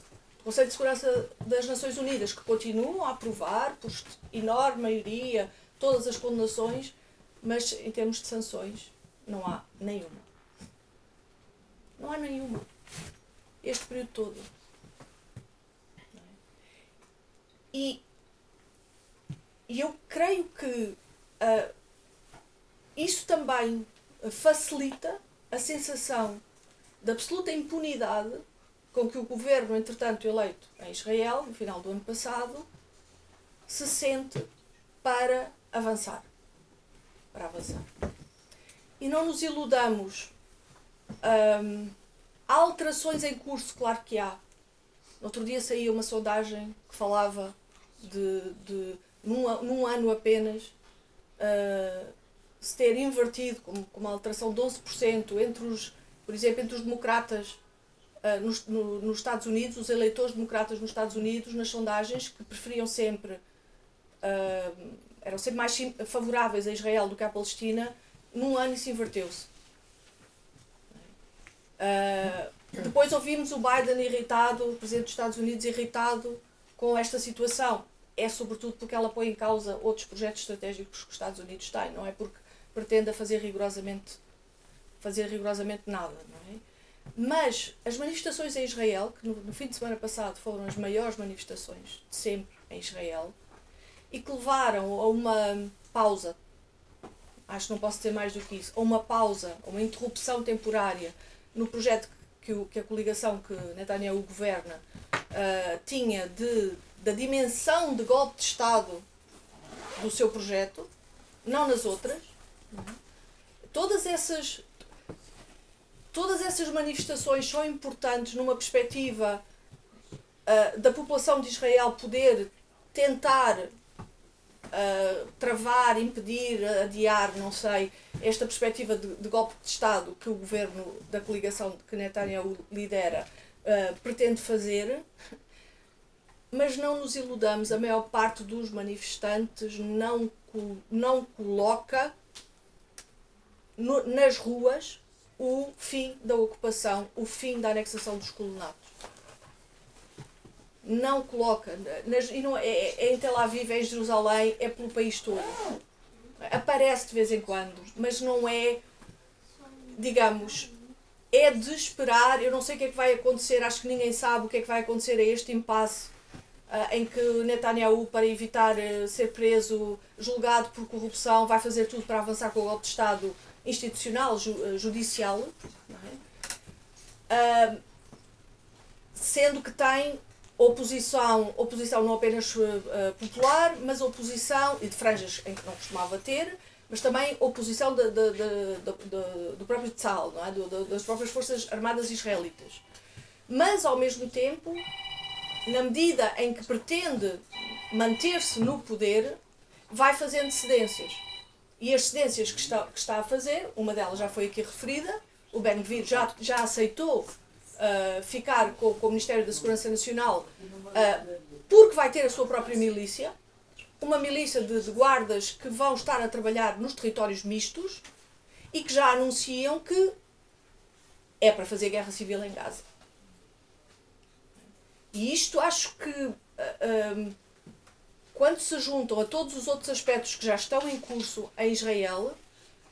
Conselho de Segurança das Nações Unidas, que continuam a aprovar, por enorme maioria, todas as condenações, mas em termos de sanções, não há nenhuma. Não há nenhuma. Este período todo. E, e eu creio que uh, isso também facilita a sensação de absoluta impunidade com que o governo, entretanto eleito em Israel, no final do ano passado, se sente para avançar. Para avançar. E não nos iludamos. Hum, há alterações em curso, claro que há. No outro dia saía uma sondagem que falava de, de num, num ano apenas, uh, se ter invertido com, com uma alteração de 11% entre os, por exemplo, entre os democratas uh, nos, no, nos Estados Unidos, os eleitores democratas nos Estados Unidos, nas sondagens, que preferiam sempre, uh, eram sempre mais favoráveis a Israel do que à Palestina, num ano isso inverteu-se. Uh, depois ouvimos o Biden irritado, o presidente dos Estados Unidos irritado com esta situação. É sobretudo porque ela põe em causa outros projetos estratégicos que os Estados Unidos têm, não é porque pretenda fazer rigorosamente, fazer rigorosamente nada. Não é? Mas as manifestações em Israel, que no, no fim de semana passado foram as maiores manifestações de sempre em Israel, e que levaram a uma pausa, acho que não posso dizer mais do que isso, a uma pausa, a uma interrupção temporária no projeto que, o, que a coligação que Netanyahu governa uh, tinha de, da dimensão de golpe de Estado do seu projeto, não nas outras, Todas essas todas essas manifestações são importantes numa perspectiva uh, da população de Israel poder tentar uh, travar, impedir, adiar, não sei, esta perspectiva de, de, golpe de Estado que o governo da coligação que Netanyahu lidera uh, pretende fazer. mas não nos iludamos, a maior parte dos manifestantes não, não coloca no, nas ruas o fim da ocupação, o fim da anexação dos colonatos. Não coloca, nas, e não, é, é em Tel Aviv, é em Jerusalém, é pelo país todo. Aparece de vez em quando, mas não é, digamos, é de esperar. Eu não sei o que é que vai acontecer, acho que ninguém sabe o que é que vai acontecer a este impasse uh, em que Netanyahu, para evitar uh, ser preso, julgado por corrupção, vai fazer tudo para avançar com o golpe de Estado institucional, ju, uh, judicial. É? sendo que tem oposição, oposição não apenas popular, mas oposição, e de franjas em que não costumava ter, mas também oposição de, de, de, do próprio Tzal, não é? Do, das próprias forças armadas israelitas. Mas, ao mesmo tempo, na medida em que pretende manter-se no poder, vai fazendo cedências. E as cedências que está, que está a fazer, uma delas já foi aqui referida, o Ben Gvir já, já aceitou uh, ficar com, com, o Ministério da Segurança Nacional uh, porque vai ter a sua própria milícia, uma milícia de, de, guardas que vão estar a trabalhar nos territórios mistos e que já anunciam que é para fazer guerra civil em Gaza. E isto acho que uh, quando se juntam a todos os outros aspectos que já estão em curso em Israel,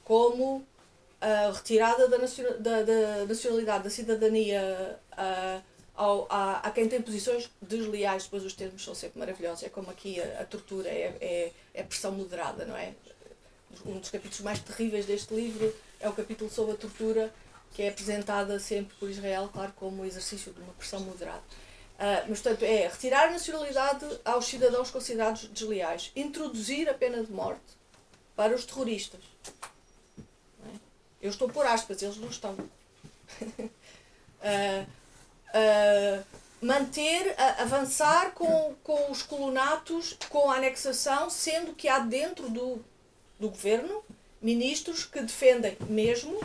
como a retirada da, da, da nacionalidade, da cidadania uh, ao, a, a quem tem posições desleais, depois os termos são sempre maravilhosos, é como aqui a, a tortura é, é, é pressão moderada, não é? Um dos capítulos mais terríveis deste livro é o capítulo sobre a tortura, que é apresentada sempre por Israel, claro, como exercício de uma pressão moderada. Uh, mas, portanto, é retirar a nacionalidade aos cidadãos considerados desleais, introduzir a pena de morte para os terroristas. É? Eu estou por aspas, eles não estão. uh, uh, manter, avançar com, com os colonatos, com a anexação, sendo que há dentro do, do governo ministros que defendem mesmo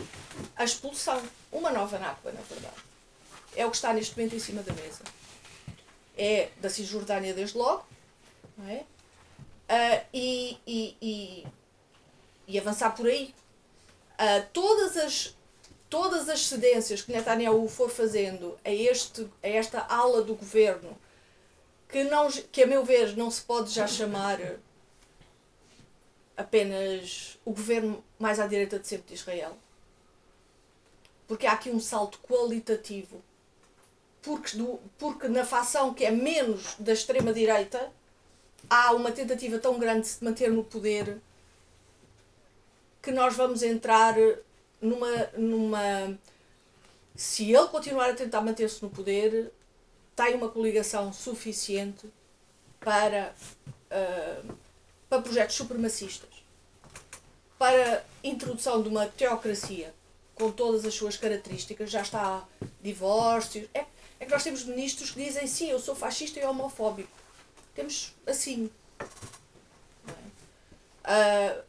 a expulsão. Uma nova Nakba, na verdade. É o que está neste momento em cima da mesa. É da Cisjordânia desde logo, não é? Uh, e, e, e, e, avançar por aí. Uh, todas as todas as cedências que Netanyahu for fazendo a, este, a esta ala do governo, que, não, que a meu ver não se pode já chamar apenas o governo mais à direita de sempre de Israel. Porque há aqui um salto qualitativo. Porque, do, porque na facção que é menos da extrema-direita há uma tentativa tão grande de se manter no poder que nós vamos entrar numa, numa. Se ele continuar a tentar manter-se no poder, tem uma coligação suficiente para, uh, para projetos supremacistas, para introdução de uma teocracia com todas as suas características, já está divórcios. É, é que nós temos ministros que dizem sim, eu sou fascista e homofóbico. Temos assim. Uh,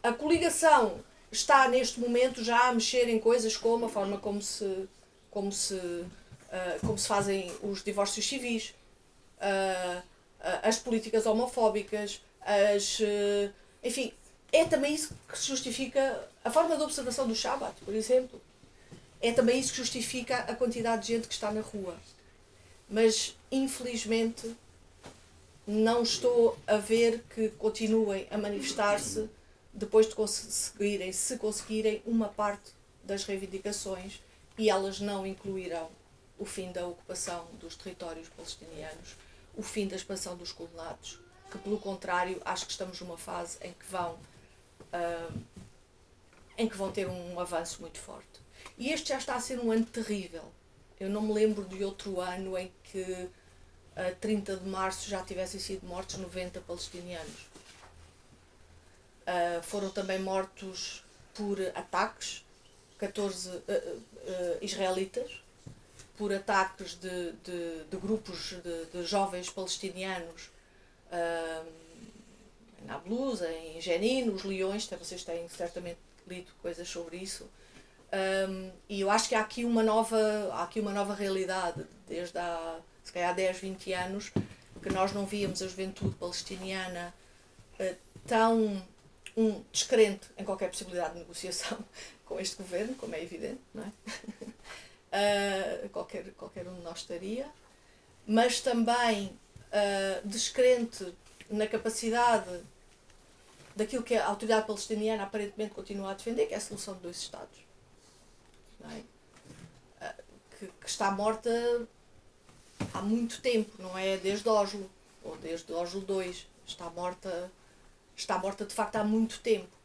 a coligação está neste momento já a mexer em coisas como a forma como se, como se, uh, como se fazem os divórcios civis, uh, as políticas homofóbicas, as, enfim, é também isso que justifica a forma de observação do Shabat, por exemplo. É também isso que justifica a quantidade de gente que está na rua. Mas, infelizmente, não estou a ver que continuem a manifestar-se depois de conseguirem, se conseguirem, uma parte das reivindicações e elas não incluirão o fim da ocupação dos territórios palestinianos, o fim da expansão dos colonatos, que pelo contrário acho que estamos numa fase em que vão uh, em que vão ter um avanço muito forte. E este já está a ser um ano terrível. Eu não me lembro de outro ano em que a 30 de março já tivessem sido mortos 90 palestinianos. Uh, foram também mortos por ataques, 14 uh, uh, israelitas, por ataques de, de, de grupos de, de, jovens palestinianos em Nablus, em Jenin, os Leões, vocês têm certamente lido coisas sobre isso. Um, e eu acho que há aqui uma nova, há aqui uma nova realidade, desde há se calhar 10, 20 anos, que nós não víamos a juventude palestiniana uh, tão um, descrente em qualquer possibilidade de negociação com este governo, como é evidente, não é? Uh, qualquer, qualquer um de nós estaria, mas também uh, descrente na capacidade daquilo que a autoridade palestiniana aparentemente continua a defender, que é a solução de dois Estados. É? Uh, que, que, está morta há muito tempo, não é desde Oslo, ou desde Oslo II. Está morta, está morta de facto há muito tempo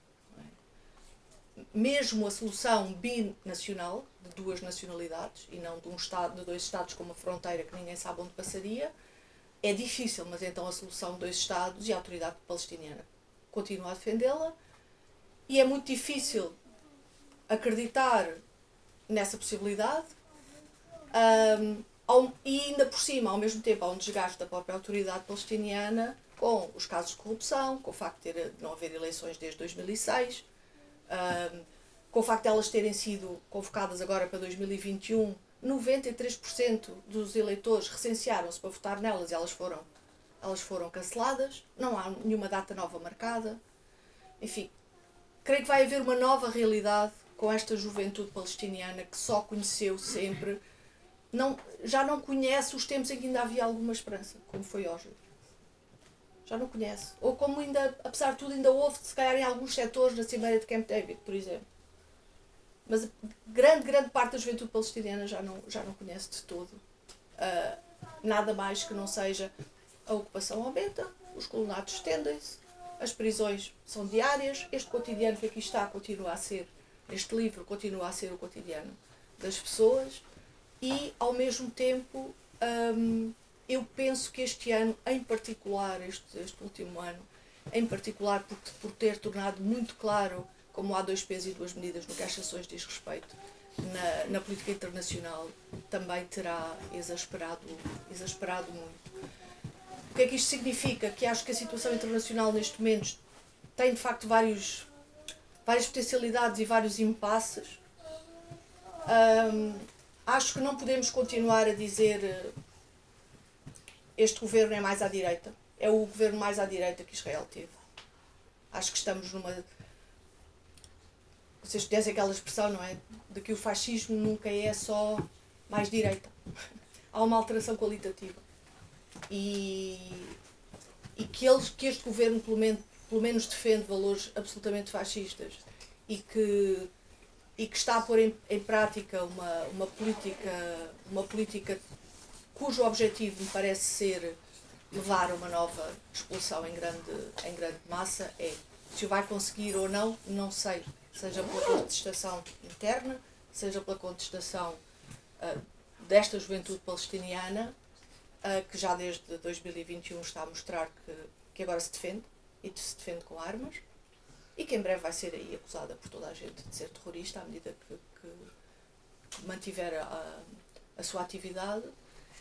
mesmo a solução binacional, de duas nacionalidades, e não de um Estado, de dois Estados com uma fronteira que ninguém sabe onde passaria, é difícil, mas então a solução de dois Estados e a autoridade palestiniana continua a defendê-la, e é muito difícil acreditar nessa possibilidade, um, ao, e ainda por cima, ao mesmo tempo, há um desgaste da própria autoridade palestiniana com os casos de corrupção, com o facto de, ter, de não haver eleições desde 2006 um, com o facto de elas terem sido convocadas agora para 2021, 93% dos eleitores recensearam-se para votar nelas e elas foram, elas foram canceladas, não há nenhuma data nova marcada. Enfim, creio que vai haver uma nova realidade com esta juventude palestiniana que só conheceu sempre, não, já não conhece os tempos em que ainda havia alguma esperança, como foi hoje já não conhece. Ou como ainda, apesar de tudo, ainda houve, se calhar, em alguns setores na Cimeira de Camp David, por exemplo. Mas grande, grande parte da juventude palestiniana já não, já não conhece de todo uh, nada mais que não seja a ocupação aumenta, os colonatos estendem-se, as prisões são diárias, este cotidiano que aqui está continua a ser, este livro continua a ser o cotidiano das pessoas e, ao mesmo tempo, um, eu penso que este ano, em particular, este, este último ano, em particular por, por ter tornado muito claro como há dois pesos e duas medidas no que às sanções diz respeito na, na política internacional, também terá exasperado, exasperado muito. O que é que isto significa? Que acho que a situação internacional neste momento tem de facto vários, várias potencialidades e vários impasses. Um, acho que não podemos continuar a dizer este governo é mais à direita. É o governo mais à direita que Israel teve. Acho que estamos numa. Vocês conhecem aquela expressão, não é? De que o fascismo nunca é só mais direita. Há uma alteração qualitativa. E, e que, eles, que este governo, pelo menos, pelo menos, defende valores absolutamente fascistas e que, e que está a pôr em, em prática uma, uma, política, uma política cujo objetivo me parece ser levar uma nova expulsão em grande, em grande massa, é se vai conseguir ou não, não sei. Seja pela contestação interna, seja pela contestação uh, desta juventude palestiniana, uh, que já desde 2021 está a mostrar que, que agora se defende, e se defende com armas, e que em breve vai ser aí acusada por toda a gente de ser terrorista à medida que, que mantiver a, a sua atividade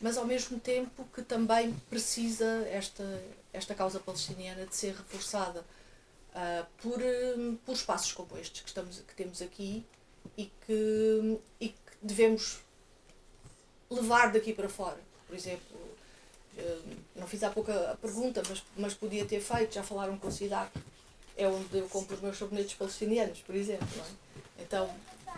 mas ao mesmo tempo que também precisa esta, esta causa palestiniana de ser reforçada uh, por, por espaços como estes que, estamos, que temos aqui e que, e que devemos levar daqui para fora. Por exemplo, não fiz há pouco a pergunta, mas, mas podia ter feito, já falaram com o SIDAC, é onde eu compro os meus sabonetes palestinianos, por exemplo. É? Então,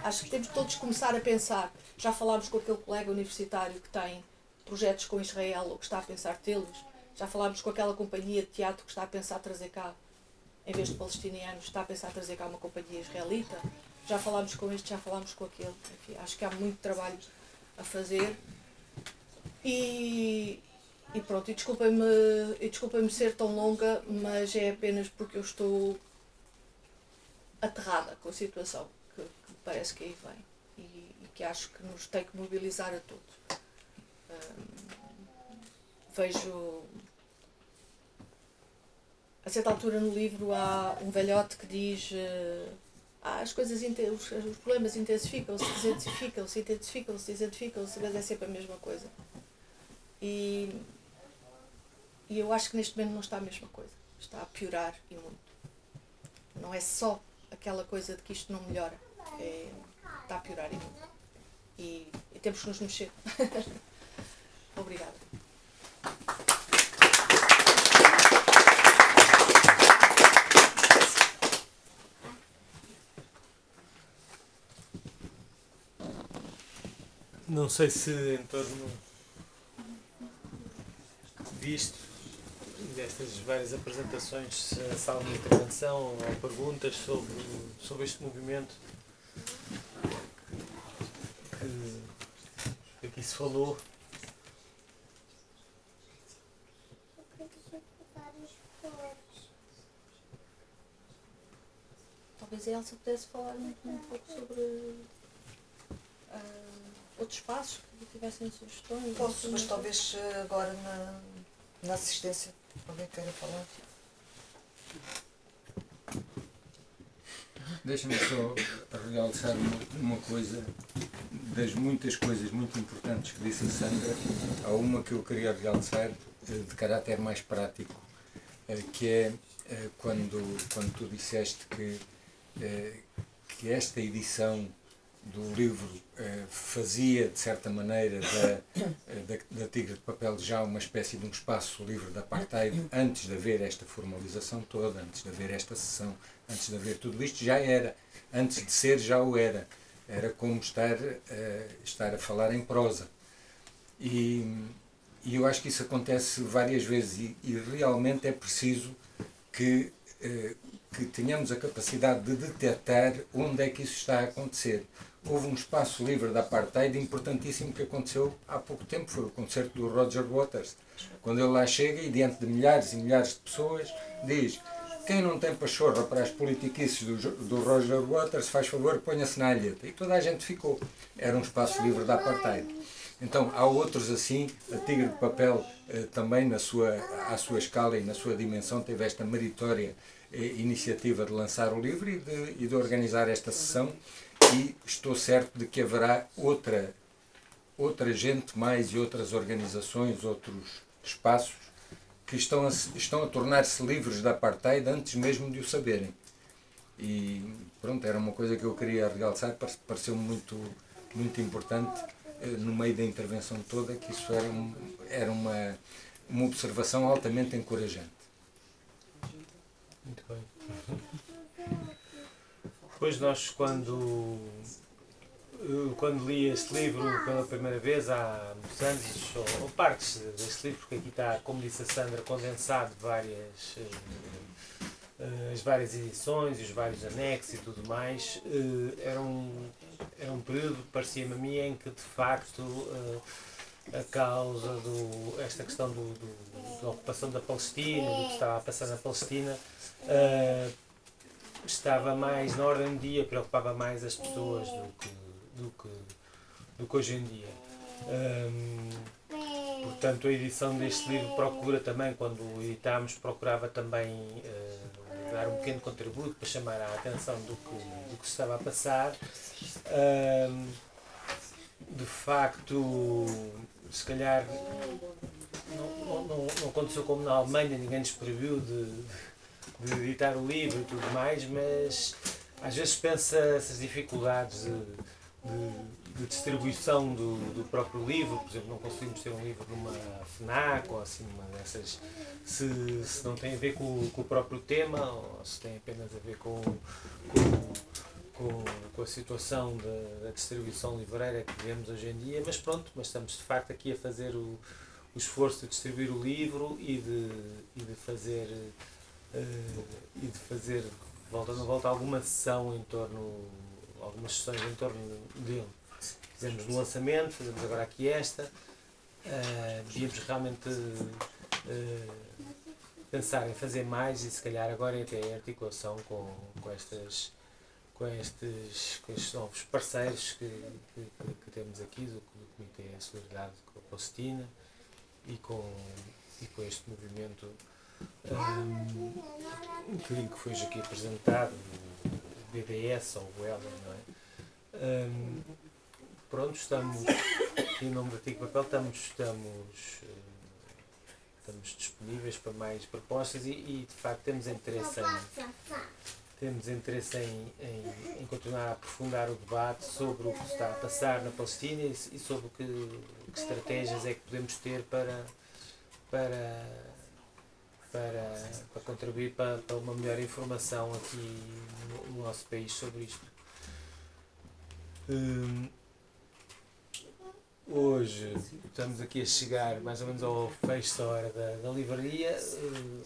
acho que temos todos começar a pensar. Já falámos com aquele colega universitário que tem projetos com Israel ou que está a pensar tê-los. Já falámos com aquela companhia de teatro que está a pensar trazer cá, em vez de palestinianos, está a pensar trazer cá uma companhia israelita. Já falámos com este, já falámos com aquele. Enfim, acho que há muito trabalho a fazer. E, e pronto, e desculpem-me desculpem ser tão longa, mas é apenas porque eu estou aterrada com a situação que, que parece que aí vem e, e que acho que nos tem que mobilizar a todos vejo. A certa altura no livro há um velhote que diz uh, ah, as coisas, os, os problemas intensificam-se, desintensificam-se, intensificam-se, desintensificam-se, mas é sempre a mesma coisa. E, e eu acho que neste momento não está a mesma coisa. Está a piorar e muito. Não é só aquela coisa de que isto não melhora. É, está a piorar e muito. E, e temos que nos mexer. Obrigada. Não sei se em torno disto destas várias apresentações, se há alguma intervenção ou perguntas sobre, sobre este movimento que, que aqui se falou. Talvez a Elsa pudesse falar um, um pouco sobre uh, outros passos que tivessem sugestões. Posso, mas talvez eh, agora na, na assistência alguém queira falar. Deixa-me só realçar uma, uma, coisa, das muitas coisas muito importantes que disse a Sandra, há uma que eu queria realçar eh, de caráter mais prático, eh, que é quando, quando tu disseste que eh, que esta edição do livro eh, fazia, de certa maneira, da, eh, da, da, Tigre de Papel já uma espécie de um espaço livre da apartheid, antes de haver esta formalização toda, antes de haver esta sessão, antes de haver tudo isto, já era. Antes de ser, já o era. Era como estar, estar a falar em prosa. E, e eu acho que isso acontece várias vezes e, e realmente é preciso que que tenhamos a capacidade de detectar onde é que isso está a acontecer. Houve um espaço livre da apartheid importantíssimo que aconteceu há pouco tempo, foi o concerto do Roger Waters. Quando ele lá chega e diante de milhares e milhares de pessoas diz quem não tem pachorra para as politiquices do, do Roger Waters, faz favor, ponha-se na alheta. E toda a gente ficou. Era um espaço livre da apartheid. Então há outros assim, a Tigre de Papel eh, também na sua, à sua escala e na sua dimensão teve esta meritória iniciativa de lançar o livro e de, e de organizar esta sessão e estou certo de que haverá outra, outra gente mais e outras organizações, outros espaços que estão a, estão a tornar-se livres da apartheid antes mesmo de o saberem. E pronto, era uma coisa que eu queria realçar, pareceu muito, muito importante eh, no meio da intervenção toda, que isso era, um, era uma, uma observação altamente encorajante. Muito bem. Depois nós quando quando li este livro pela primeira vez há muitos anos, ou, ou partes deste livro, porque aqui está, como disse a Sandra, condensado várias uh, as várias edições e os vários anexos e tudo mais, uh, era, um, era um período, parecia-me a mim, em que de facto uh, a causa do esta questão do, do, da ocupação da Palestina, do que estava a passar na Palestina, estava mais na ordem do dia, preocupava mais as pessoas do que, do que, do que hoje em dia. Portanto, a edição deste livro procura também, quando editámos, procurava também uh, dar um pequeno contributo para chamar a atenção do que, do que se estava a passar. De facto, se calhar não, não, não aconteceu como na Alemanha, ninguém nos proibiu de, de editar o livro e tudo mais, mas às vezes pensa essas dificuldades de, de, de distribuição do, do, próprio livro, por exemplo, não conseguimos ter um livro numa FNAC ou assim, uma dessas, se, se não tem a ver com, com o próprio tema ou se tem apenas a ver com, com, com, a situação da, da distribuição livreira que vivemos hoje em dia, mas pronto, mas estamos de facto aqui a fazer o, o esforço de distribuir o livro e de, e de fazer e de fazer, voltando a volta, alguma sessão em torno, algumas sessões em torno dele. Fizemos no lançamento, fazemos agora aqui esta. Uh, devíamos realmente uh, pensar em fazer mais e se calhar agora até em articulação com, com estas com estes, com estes novos parceiros que, que, que temos aqui do, do Comitê Solidariedade com a Palestina e com, e com este movimento um, que, que foi aqui apresentado, o BDS ou o ELA, não é? Um, pronto, estamos, em nome do Tico Papel, estamos, estamos, estamos disponíveis para mais propostas e, e de facto temos interesse em, temos interesse em, em, em, continuar a aprofundar o debate sobre o que está a passar na Palestina e, e sobre que, que estratégias é que podemos ter para, para para, para contribuir para, para uma melhor informação aqui no, no nosso país sobre isto. Hum, hoje estamos aqui a chegar mais ou menos ao fecho da hora da, da livraria. Eh,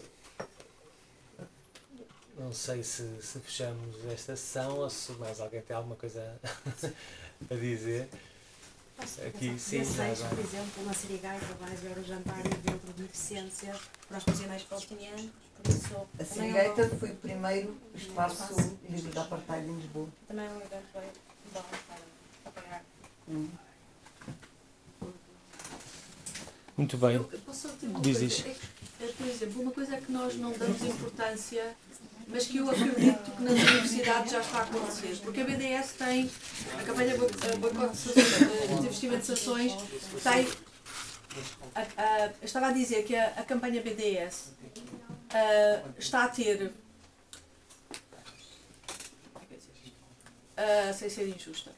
não sei se, se fechamos esta sessão ou se mais alguém tem alguma coisa a dizer. Aqui, sim, Dia já 6, agora. por exemplo, na Sirigaita vai haver o jantar e evento de beneficência para os prisioneiros palestinianos, A Sirigaita é um- foi o primeiro espaço livre da apartheid em Lisboa. também é um evento bom para apoiar. Hum. Muito bem. Eu, eu posso dizer uma Diz, coisa? diz. É é, por exemplo, uma coisa é que nós não damos importância, mas que eu acredito que nas universidades já está a acontecer. Porque a BDS tem, a campanha eh, de Sanções, eh, de Sanções, tem. a- a- estava a dizer que a, a campanha BDS ah, está a ter. sem ser injusta.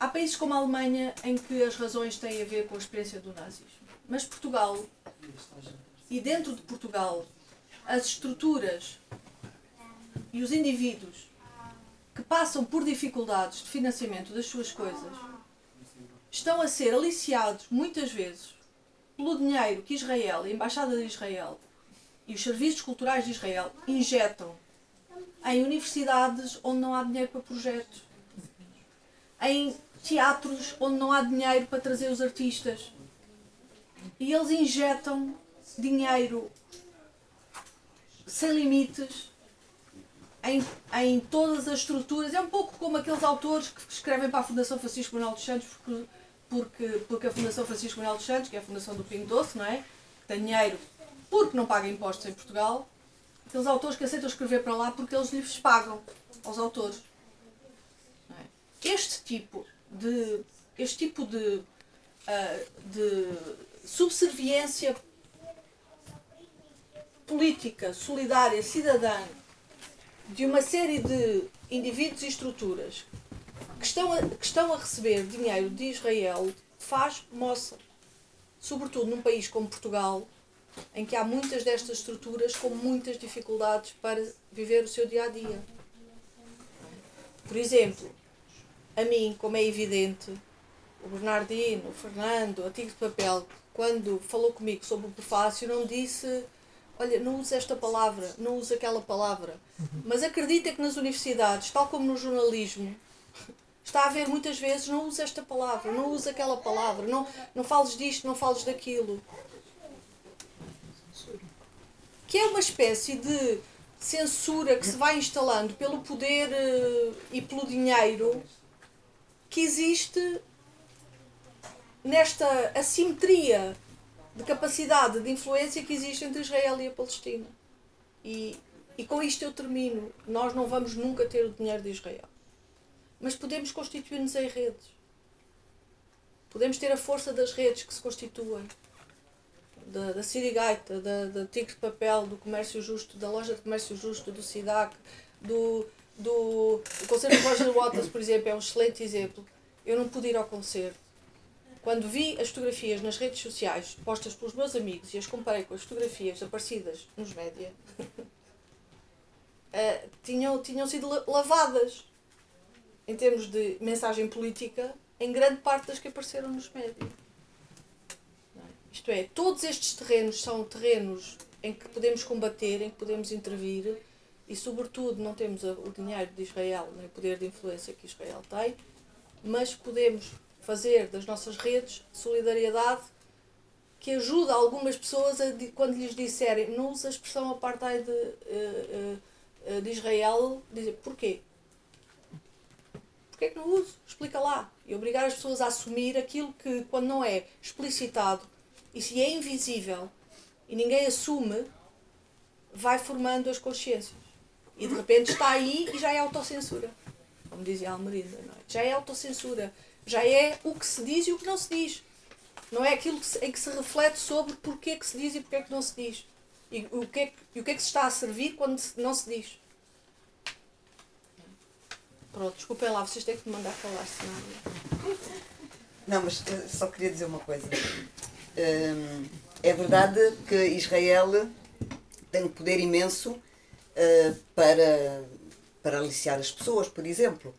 Há países como a Alemanha em que as razões têm a ver com a experiência do nazismo. Mas Portugal, e dentro de Portugal, as estruturas e os indivíduos que passam por dificuldades de financiamento das suas coisas estão a ser aliciados muitas vezes pelo dinheiro que Israel, a Embaixada de Israel e os serviços culturais de Israel injetam em universidades onde não há dinheiro para projetos, em teatros onde não há dinheiro para trazer os artistas. E eles injetam dinheiro sem limites em, em todas as estruturas. É um pouco como aqueles autores que escrevem para a Fundação Francisco Manuel dos Santos, porque, porque, porque a Fundação Francisco Manuel dos Santos, que é a Fundação do Pingo Doce, não é? Que tem dinheiro porque não paga impostos em Portugal. Aqueles autores que aceitam escrever para lá porque eles lhes pagam aos autores. É? Este tipo de, este tipo de, ah, de subserviência política, solidária, cidadã de uma série de indivíduos e estruturas que estão a, que estão a receber dinheiro de Israel faz moça. Sobretudo num país como Portugal, em que há muitas destas estruturas com muitas dificuldades para viver o seu dia a dia. Por exemplo, a mim, como é evidente, o Bernardino, o Fernando, o Antigo de Papel, quando falou comigo sobre o prefácio, não disse olha, não use esta palavra, não use aquela palavra. Mas acredita que nas universidades, tal como no jornalismo, está a haver muitas vezes, não use esta palavra, não use aquela palavra, não, não fales disto, não fales daquilo. Que é uma espécie de censura que se vai instalando pelo poder eh, e pelo dinheiro que existe nesta assimetria de capacidade de influência que existe entre Israel e a Palestina. E, e com isto eu termino. Nós não vamos nunca ter o dinheiro de Israel. Mas podemos constituir-nos em redes. Podemos ter a força das redes que se constituem. Da, da Sirigaita, da, da Tigre de Papel, do Comércio Justo, da Loja de Comércio Justo, do SIDAC, do, do o Concerto de Roger Waters, por exemplo, é um excelente exemplo. Eu não pude ir ao concerto quando vi as fotografias nas redes sociais postas pelos meus amigos e as comparei com as fotografias aparecidas nos média, uh, tinham, tinham sido lavadas em termos de mensagem política em grande parte das que apareceram nos média. Isto é, todos estes terrenos são terrenos em que podemos combater, em que podemos intervir e, sobretudo, não temos o dinheiro de Israel, nem o poder de influência que Israel tem, mas podemos fazer das nossas redes solidariedade que ajuda algumas pessoas a, quando lhes disserem não usa a expressão apartheid de, uh, uh, de Israel, dizer porquê? Porquê que não uso? Explica lá. E obrigar as pessoas a assumir aquilo que, quando não é explicitado e se é invisível e ninguém assume, vai formando as consciências. E de repente está aí e já é autocensura. Como dizia a Almerida, é? Já é autocensura já é o que se diz e o que não se diz. Não é aquilo que se, em que se reflete sobre porquê que se diz e porquê que não se diz. E o que, é que, o que é que se está a servir quando não se diz. Pronto, desculpem lá, vocês têm que me mandar falar, senão. Não, mas uh, só queria dizer uma coisa. Um, é verdade que Israel tem um poder imenso uh, para, para aliciar as pessoas, por exemplo.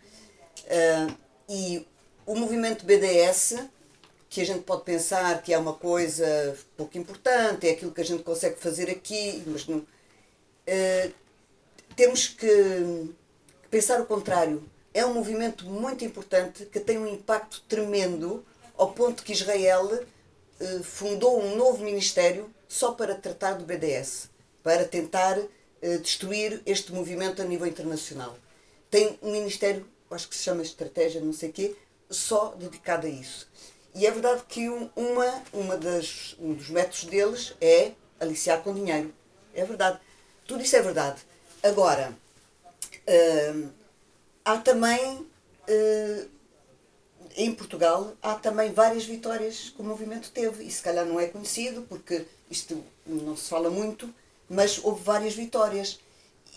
E o movimento BDS, que a gente pode pensar que é uma coisa pouco importante, é aquilo que a gente consegue fazer aqui, mas não. Uh, temos que pensar o contrário. É um movimento muito importante que tem um impacto tremendo, ao ponto que Israel uh, fundou um novo ministério só para tratar do BDS, para tentar uh, destruir este movimento a nível internacional. Tem um ministério, acho que se chama Estratégia, não sei o quê, só dedicado a isso. E é verdade que uma, uma das, um dos métodos deles é aliciar com dinheiro. É verdade. Tudo isso é verdade. Agora, uh, há também, uh, em Portugal, há também várias vitórias que o movimento teve. E se calhar não é conhecido, porque isto não se fala muito, mas houve várias vitórias.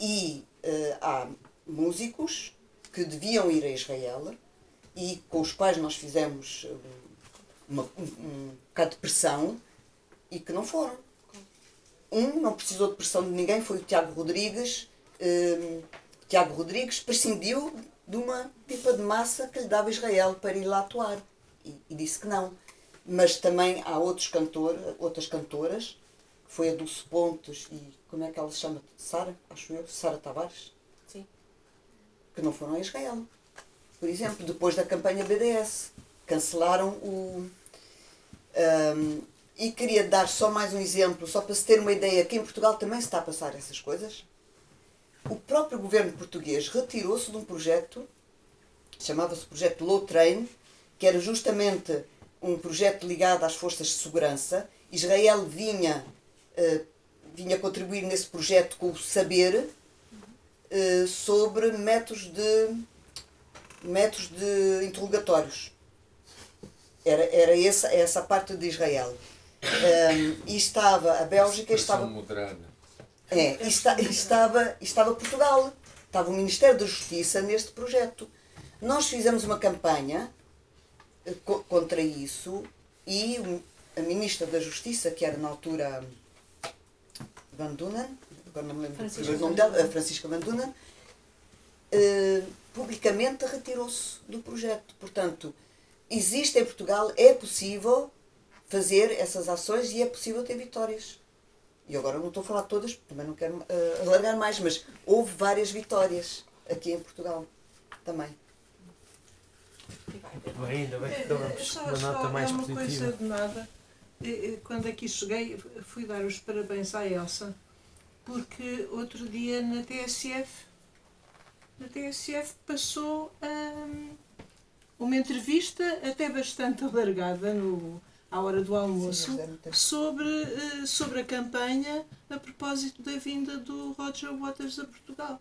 E uh, há músicos que deviam ir a Israel e com os quais nós fizemos uma, um, um bocado de pressão e que não foram. Um não precisou de pressão de ninguém, foi o Tiago Rodrigues. Um, Tiago Rodrigues prescindiu de uma pipa de massa que lhe dava Israel para ir lá atuar e, e disse que não. Mas também há outros cantor, outras cantoras, que foi a Dulce Pontes e como é que ela se chama? Sara, acho eu, Sara Tavares? Sim. Que não foram a Israel. Por exemplo, depois da campanha BDS cancelaram o. Um, e queria dar só mais um exemplo, só para se ter uma ideia que em Portugal também se está a passar essas coisas. O próprio governo português retirou-se de um projeto, chamava-se Projeto Low Train, que era justamente um projeto ligado às forças de segurança. Israel vinha, uh, vinha contribuir nesse projeto com o saber uh, sobre métodos de, métodos de interrogatórios. Era, era essa, essa parte de Israel. Um, e estava a Bélgica estava. Moderada. É, e, está, estava, estava Portugal. Estava o Ministério da Justiça neste projeto. Nós fizemos uma campanha eh, contra isso e a Ministra da Justiça, que era na altura Van Dunen, agora não me lembro o nome dela, a Francisca Van Dunen, eh, publicamente retirou-se do projeto. Portanto, existe em Portugal, é possível fazer essas ações e é possível ter vitórias. E agora não estou a falar de todas, também não quero uh, alargar mais, mas houve várias vitórias aqui em Portugal também. Bem, ainda bem que acabamos uma nota mais é uma positiva. coisa de nada. Quando aqui cheguei, fui dar os parabéns à Elsa, porque outro dia na TSF, na TSF passou um, uma entrevista até bastante alargada no, à hora do almoço Sim, sobre, uh, sobre a campanha a propósito da vinda do Roger Waters a Portugal.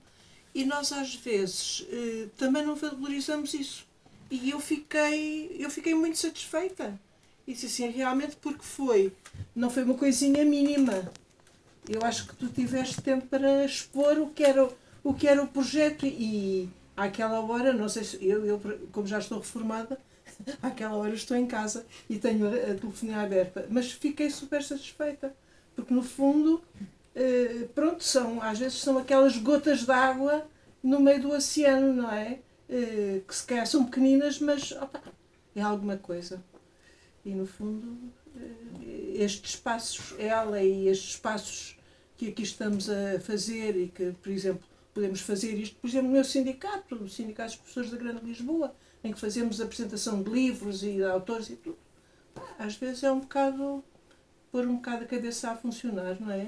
E nós às vezes uh, também não valorizamos isso. E eu fiquei, eu fiquei muito satisfeita. E disse assim, realmente porque foi, não foi uma coisinha mínima. Eu acho que tu tiveste tempo para expor o que era, o, que era o projeto e àquela hora, não sei se eu, eu como já estou reformada, àquela hora estou em casa e tenho a, a telefonia aberta, mas fiquei super satisfeita, porque no fundo, eh, pronto, são, às vezes são aquelas gotas de água no meio do oceano, não é? Eh, que se calhar são pequeninas, mas opa, é alguma coisa. E no fundo, eh, estes espaços, ela e estes espaços que aqui estamos a fazer e que, por exemplo, podemos fazer isto, por exemplo, no meu sindicato, o Sindicato dos Professores da Grande Lisboa, em que fazemos apresentação de livros e de autores e tudo. Às vezes é um bocado pôr um bocado a cabeça a funcionar, não é?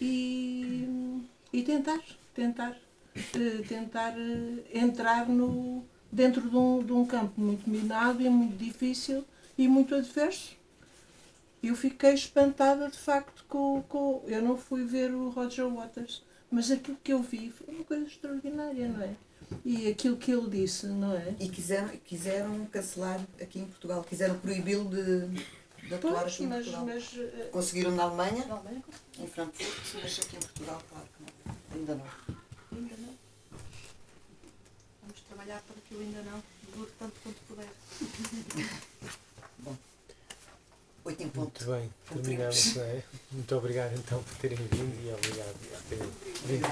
E, e tentar, tentar, uh, tentar uh, entrar no, dentro de um, de um campo muito minado e muito difícil e muito adverso. Eu fiquei espantada de facto com, com. Eu não fui ver o Roger Waters, mas aquilo que eu vi foi uma coisa extraordinária, não é? E aquilo que ele disse, não é? E quiseram, quiseram cancelar aqui em Portugal, quiseram proibi-lo de, de atuar Pois, em mas, Portugal. mas eh, Conseguiram na Alemanha, Na Alemanha, em Frankfurt, mas aqui em Portugal, claro que não. Ainda não. ainda não. Vamos trabalhar para que ainda não dure tanto quanto puder. Oito em ponto. Muito bem, terminamos. é? Muito obrigado então por terem vindo e obrigado por terem vindo